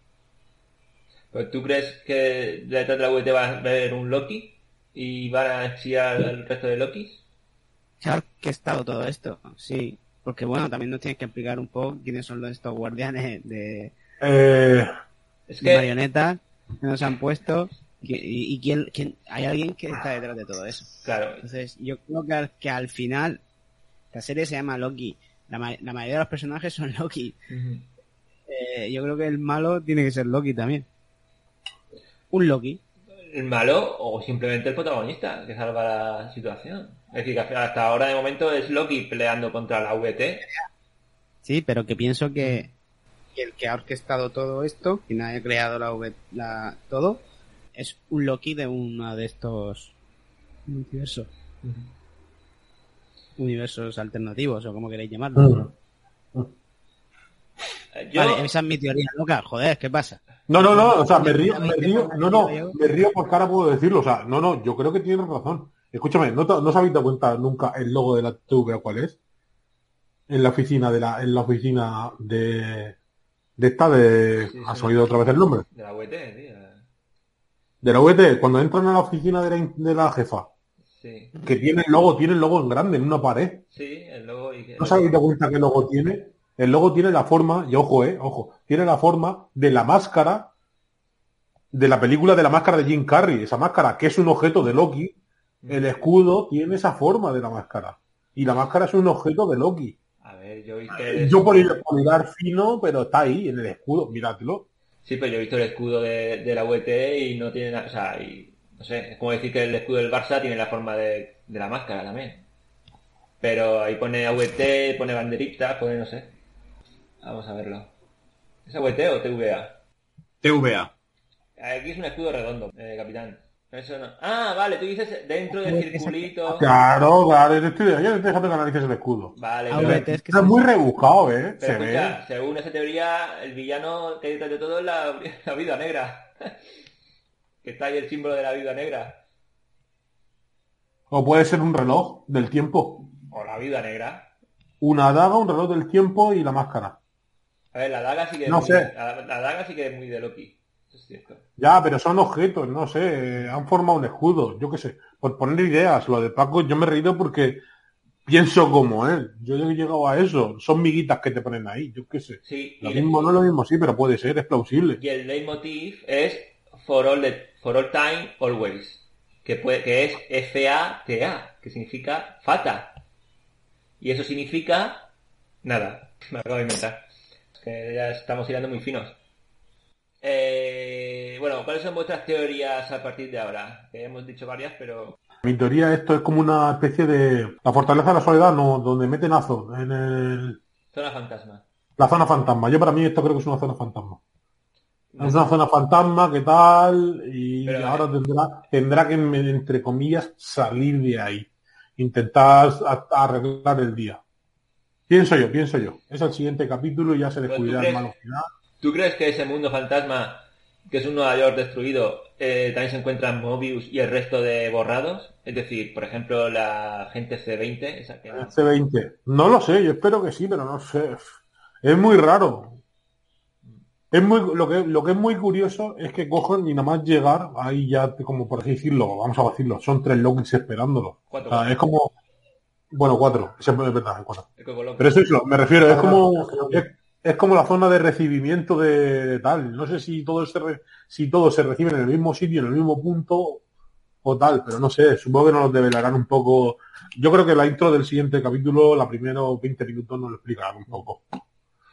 B: Pues tú crees que detrás de la VT va a haber un Loki y van a exiliar al resto de Lokis?
C: ¿Se ha orquestado todo esto? Sí, porque bueno, también nos tienes que explicar un poco quiénes son los, estos guardianes de,
D: Eh,
B: Es que
C: marionetas que nos han puesto y, y- y quién, quién- hay alguien que está detrás de todo eso.
B: Claro,
C: Entonces, yo creo que al, que al final la serie se llama Loki. La, la mayoría de los personajes son Loki. Eh, yo creo que el malo tiene que ser Loki también. Un Loki.
B: El malo o simplemente el protagonista que salva la situación. Es decir, que hasta ahora de momento es Loki peleando contra la VT.
C: Sí, pero que pienso que, que el que ha orquestado todo esto, quien haya creado la, V- la todo, es un Loki de uno de estos universos. Universos alternativos, o como queréis llamarlo.
B: Yo,
C: Vale, esa es mi teoría loca. Joder, ¿qué pasa?
D: No, no, no, o sea, me río, me río, no, no, me río porque ahora puedo decirlo, o sea, no, no, yo creo que tienes razón. Escúchame, ¿no, no os habéis dado cuenta nunca el logo de la TVA cuál es? En la oficina de la, en la oficina de, de esta de,
B: Sí, sí.
D: ¿has oído otra vez el nombre?
B: de la VT, tío.
D: De la VT, cuando entran a la oficina de la, in- de la jefa,
B: Sí,
D: que tiene el logo, tiene el logo en grande, en una pared.
B: sí, el logo y que...
D: ¿No os habéis dado cuenta qué logo tiene? El logo tiene la forma, y ojo, eh, ojo, tiene la forma de la máscara de la película de la máscara de Jim Carrey. Esa máscara, que es un objeto de Loki, el escudo tiene esa forma de la máscara. Y la máscara es un objeto de Loki.
B: A ver, yo he visto el...
D: Yo por ir por hilar fino, pero está ahí, en el escudo, míratelo.
B: Sí, pero yo he visto el escudo de, de la VT y no tiene nada... O sea, y, no sé, es como decir que el escudo del Barça tiene la forma de, de la máscara también. Pero ahí pone AVT, pone banderita, pone no sé. Vamos a verlo. ¿Es AVT o TVA?
E: TVA.
B: Aquí es un escudo redondo, eh, capitán. Eso no. Ah, vale, tú dices dentro del circulito. [laughs]
D: Claro, claro, estoy, ya déjate que analices el escudo.
B: Vale, pero,
C: es que
D: Está muy rebuscado, eh.
B: pero
D: Se
B: escucha,
D: ve.
B: según esa teoría, el villano que hay detrás de todo es la, [laughs] la vida negra. [laughs] que está ahí el símbolo de la vida negra.
D: O puede ser un reloj del tiempo.
B: O la vida negra.
D: Una daga, un reloj del tiempo y la máscara.
B: A ver, la daga sí que es muy,
D: sé.
B: La, la daga sí que es muy de Loki. Es cierto.
D: Ya, pero son objetos, no sé, han formado un escudo, yo qué sé. Por poner ideas, lo de Paco, yo me he reído porque pienso como él. Yo he llegado a eso. Son miguitas que te ponen ahí, yo qué sé.
B: Sí,
D: Lo mismo no lo mismo, sí, pero puede ser, es plausible.
B: y el leitmotiv es for all, the- for all time, always. Que, puede, que es F-A-T-A, que significa fata. Y eso significa nada. [laughs] Me acabo de inventar. Que ya estamos hilando muy finos. Eh, bueno, ¿cuáles son vuestras teorías a partir de ahora? Que hemos dicho varias, pero...
D: Mi teoría, esto es como una especie de... La fortaleza de la soledad, no, donde meten Azo, en el...
B: Zona fantasma.
D: la zona fantasma. Yo para mí esto creo que es una zona fantasma. Es una zona fantasma, ¿qué tal? Y
B: Pero,
D: ahora
B: eh,
D: tendrá, tendrá que, entre comillas, salir de ahí. Intentar arreglar el día. Pienso yo, pienso yo. Es el siguiente capítulo y ya se
B: ¿tú
D: descubrirá el malo final.
B: ¿Tú crees que ese mundo fantasma, que es un Nueva York destruido, eh, también se encuentran Mobius y el resto de borrados? Es decir, por ejemplo, la gente C20, esa que...
D: C20. No lo sé, yo espero que sí, pero no sé. Es muy raro. Es muy, lo que, lo que es muy curioso es que cogen y nada más llegar, ahí ya, como por así decirlo, vamos a decirlo, son tres Lokis esperándolo. O sea, es como, bueno, cuatro, siempre es verdad, cuatro. Pero eso es lo, me refiero, es
C: Ah,
D: como, es, es como la zona de recibimiento de, de tal. No sé si todos se, re- si todos se reciben en el mismo sitio, en el mismo punto o tal, pero no sé, supongo que nos lo develarán un poco. Yo creo que la intro del siguiente capítulo, la primeros 20 minutos nos lo explicarán un poco.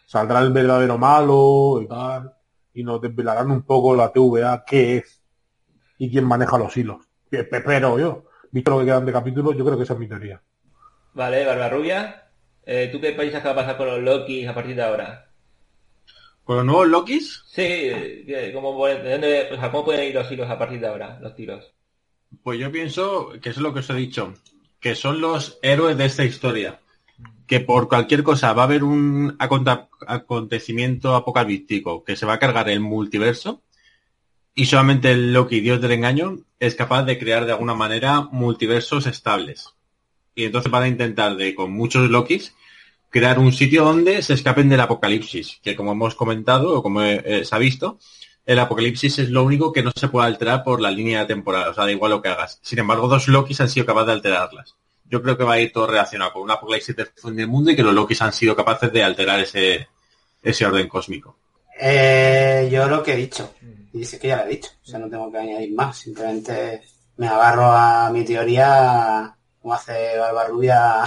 D: Saldrá el verdadero malo y tal, y nos desvelarán un poco la TVA, qué es y quién maneja los hilos. Pero yo, visto lo que quedan de capítulos, yo creo que esa es mi teoría.
B: Vale, Barbarrubia. Eh, ¿Tú qué piensas que va a pasar con los Lokis a partir de ahora?
E: Con los nuevos Lokis,
B: Sí, eh, ¿cómo, pueden- o sea, ¿cómo pueden ir los hilos a partir de ahora? Los tiros.
E: pues yo pienso que es lo que os he dicho, que son los héroes de esta historia. Que por cualquier cosa va a haber un acontecimiento apocalíptico que se va a cargar el multiverso y solamente el Loki, dios del engaño, es capaz de crear de alguna manera multiversos estables. Y entonces van a intentar de, con muchos Lokis, crear un sitio donde se escapen del apocalipsis, que como hemos comentado o como eh, se ha visto, el apocalipsis es lo único que no se puede alterar por la línea temporal, o sea, da igual lo que hagas. Sin embargo, dos Lokis han sido capaces de alterarlas. Yo creo que va a ir todo relacionado con un apocalipsis de fin del mundo y que los Lokis han sido capaces de alterar ese, ese orden cósmico.
F: Eh, yo lo que he dicho, y dice que ya lo he dicho, o sea, no tengo que añadir más, simplemente me agarro a mi teoría como hace Barbarrubia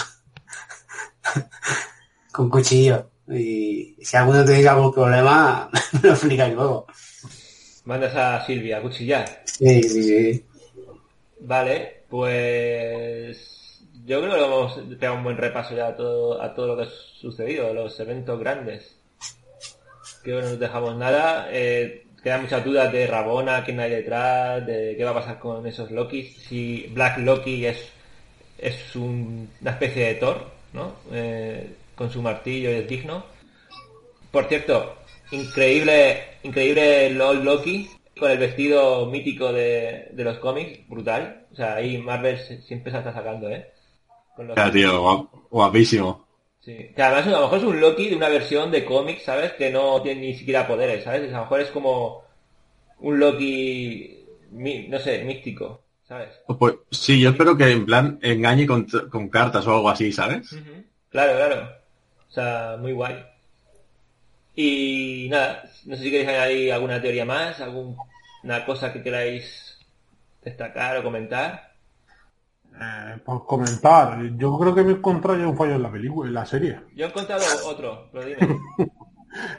F: [laughs] con cuchillo. Y si alguno tenéis algún problema, [laughs] me lo explicáis luego.
B: Mandas a Silvia a cuchillar.
F: Sí, sí, sí.
B: Vale, pues yo creo que vamos a pegar un buen repaso ya a todo, a todo lo que ha sucedido, los eventos grandes. Creo que no nos dejamos nada. Eh, quedan muchas dudas de Rabona, quién hay detrás, de qué va a pasar con esos Lokis. Si Black Loki es, es un- una especie de Thor, ¿no? Eh, con su martillo y es digno. Por cierto, increíble, increíble LOL Loki con el vestido mítico de, de los cómics, brutal. O sea, ahí Marvel siempre se está sacando, ¿eh? Con los-
E: Ya, tío, guap- guapísimo.
B: Sí. Que además a lo mejor es un Loki de una versión de cómics, ¿sabes? Que no tiene ni siquiera poderes, ¿sabes? A lo mejor es como un Loki, no sé, místico, ¿sabes?
E: Pues sí, yo espero que en plan engañe con, con cartas o algo así, ¿sabes?
B: Claro, claro. O sea, muy guay. Y nada, no sé si queréis añadir alguna teoría más, alguna cosa que queráis destacar o comentar.
D: Eh, por comentar, yo creo que me he encontrado ya un fallo en la película, en la serie.
B: Yo he encontrado otro, pero dime. [laughs]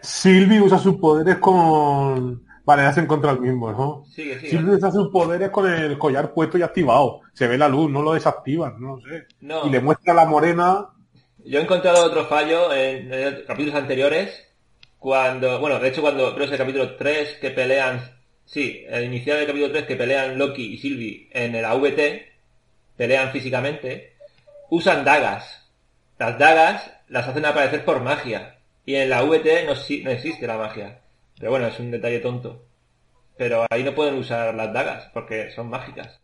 D: Sylvie usa sus poderes con... Vale, ya se encuentra el mismo, ¿no?
B: Sigue, sigue.
D: Sylvie usa sus poderes con el collar puesto y activado. Se ve la luz, no lo desactivan, no sé.
B: No.
D: Y le muestra a la morena...
B: Yo he encontrado otro fallo en, en capítulos anteriores, cuando, bueno, de hecho cuando creo que es el capítulo 3 que pelean, sí, el inicial del capítulo 3 que pelean Loki y Sylvie en el AVT, pelean físicamente, usan dagas. Las dagas las hacen aparecer por magia. Y en la VT no, no existe la magia. Pero bueno, es un detalle tonto. Pero ahí no pueden usar las dagas, porque son mágicas.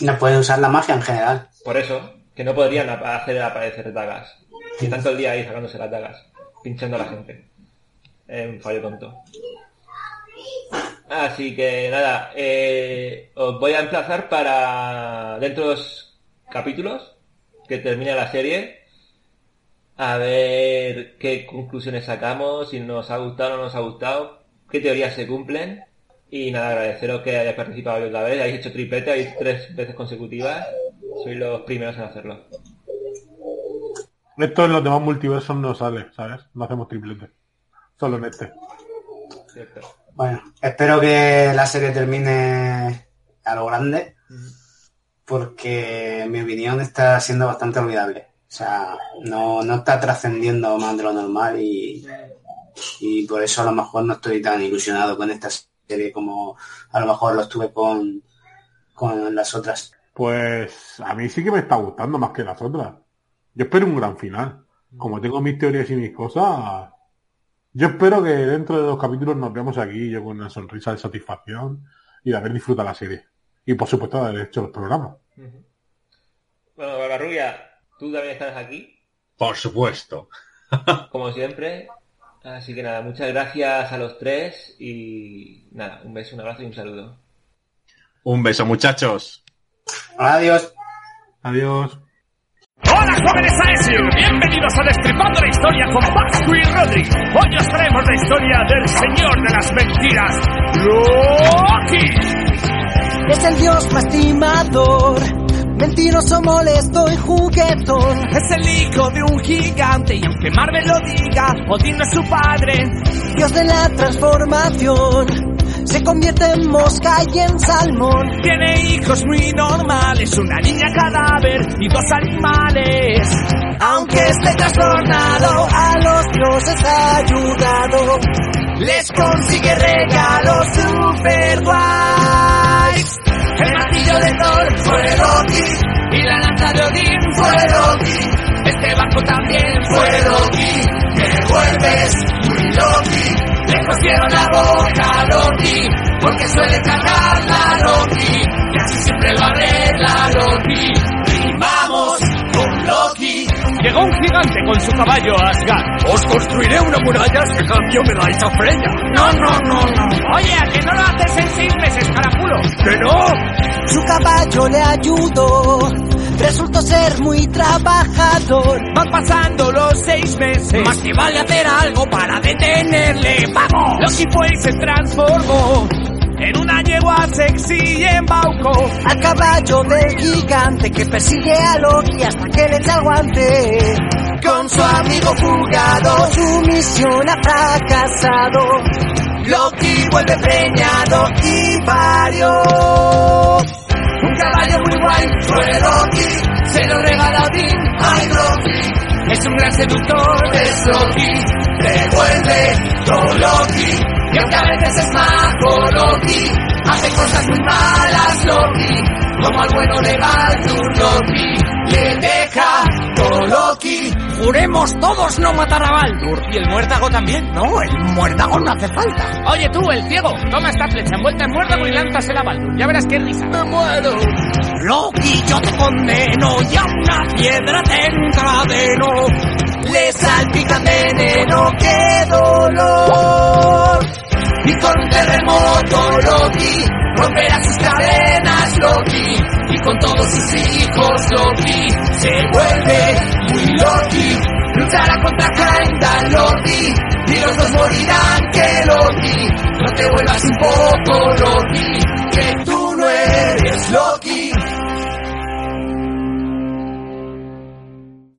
F: No puede usar la magia en general.
B: Por eso, que no podrían hacer aparecer dagas. Y tanto el día ahí sacándose las dagas, pinchando a la gente. Es un fallo tonto. Así que nada, eh, os voy a emplazar para dentro de los capítulos que termine la serie a ver qué conclusiones sacamos, si nos ha gustado o no nos ha gustado, qué teorías se cumplen. Y nada, agradeceros que hayáis participado hoy otra vez, habéis hecho triplete, habéis tres veces consecutivas. Sois los primeros en hacerlo.
D: Esto en los demás multiversos no sale, ¿sabes? No hacemos triplete. Solo en este.
B: Cierto.
F: Bueno, espero que la serie termine a lo grande, porque en mi opinión está siendo bastante olvidable. O sea, no, no está trascendiendo más de lo normal y, y por eso a lo mejor no estoy tan ilusionado con esta serie como a lo mejor lo estuve con, con las otras.
D: Pues a mí sí que me está gustando más que las otras. Yo espero un gran final. Como tengo mis teorías y mis cosas, yo espero que dentro de los capítulos nos veamos aquí yo con una sonrisa de satisfacción y de haber disfrutado la serie. Y por supuesto de haber hecho los programas.
B: Bueno, Barbarrubia, tú también estás aquí,
E: Por supuesto. [laughs]
B: como siempre. Así que nada, muchas gracias a los tres y nada, un beso, un abrazo y un saludo.
E: Un beso, muchachos.
F: Adiós.
D: Adiós.
G: Hola jóvenes Aesir, bienvenidos a Destripando la Historia con Pascu y Rodri. Hoy os traemos la historia del señor de las mentiras, Loki.
H: Es el dios más timador, mentiroso, molesto y juguetón.
G: Es el hijo de un gigante y aunque Marvel lo diga, Odín no es su padre.
H: Dios de la transformación, se convierte en mosca y en salmón.
G: Tiene hijos muy normales, una niña cadáver y dos animales.
H: Aunque esté trastornado, a los dioses ha ayudado.
G: Les consigue regalos super guays. De Odín fue Loki. Este barco también fue Loki. Me vuelves muy Loki. Le cosieron la boca a Loki porque suele cargar la Loki. Y así siempre lo arregla Loki. Rimamos con Loki. Llegó un gigante con su caballo a Asgard. Os construiré una muralla si cambio me dais a Freya. No, no, no, no. Oye, ¿a que no lo haces en seis meses, carapulo? ¡Que no!
H: Su caballo le ayudó, resultó ser muy trabajador.
G: Van pasando los seis meses. Más que vale hacer algo para detenerle. ¡Vamos! Loki fue y se transformó en una yegua sexy y embaucó.
H: Al caballo del gigante que persigue a Loki hasta que le echa el guante.
G: Con su amigo fugado,
H: Su misión ha fracasado.
G: Loki vuelve preñado y parió. Un caballo muy guay Loki, se lo regala Odín, ay Loki. Es un gran seductor, es Loki, te vuelve todo Loki. Y aunque a veces es mago Loki, hace cosas muy malas Loki. Como al bueno legal tu Loki, le deja todo Loki.
I: Juremos todos no matar a Baldur. Y el muérdago también. No, el muérdago no hace falta.
G: Oye tú, el ciego, toma esta flecha envuelta en muérdago y lánzasela a Baldur. Ya verás qué risa. ¡Me muero!
I: Loki, yo te condeno y a una piedra te encadeno.
G: Le salpica veneno, qué dolor. Y con terremoto Loki romperá sus cadenas Loki y con todos sus hijos Loki se vuelve muy Loki. Luchará contra Heimdall Loki y los dos morirán que Loki. No te vuelvas un poco Loki que tú no eres Loki.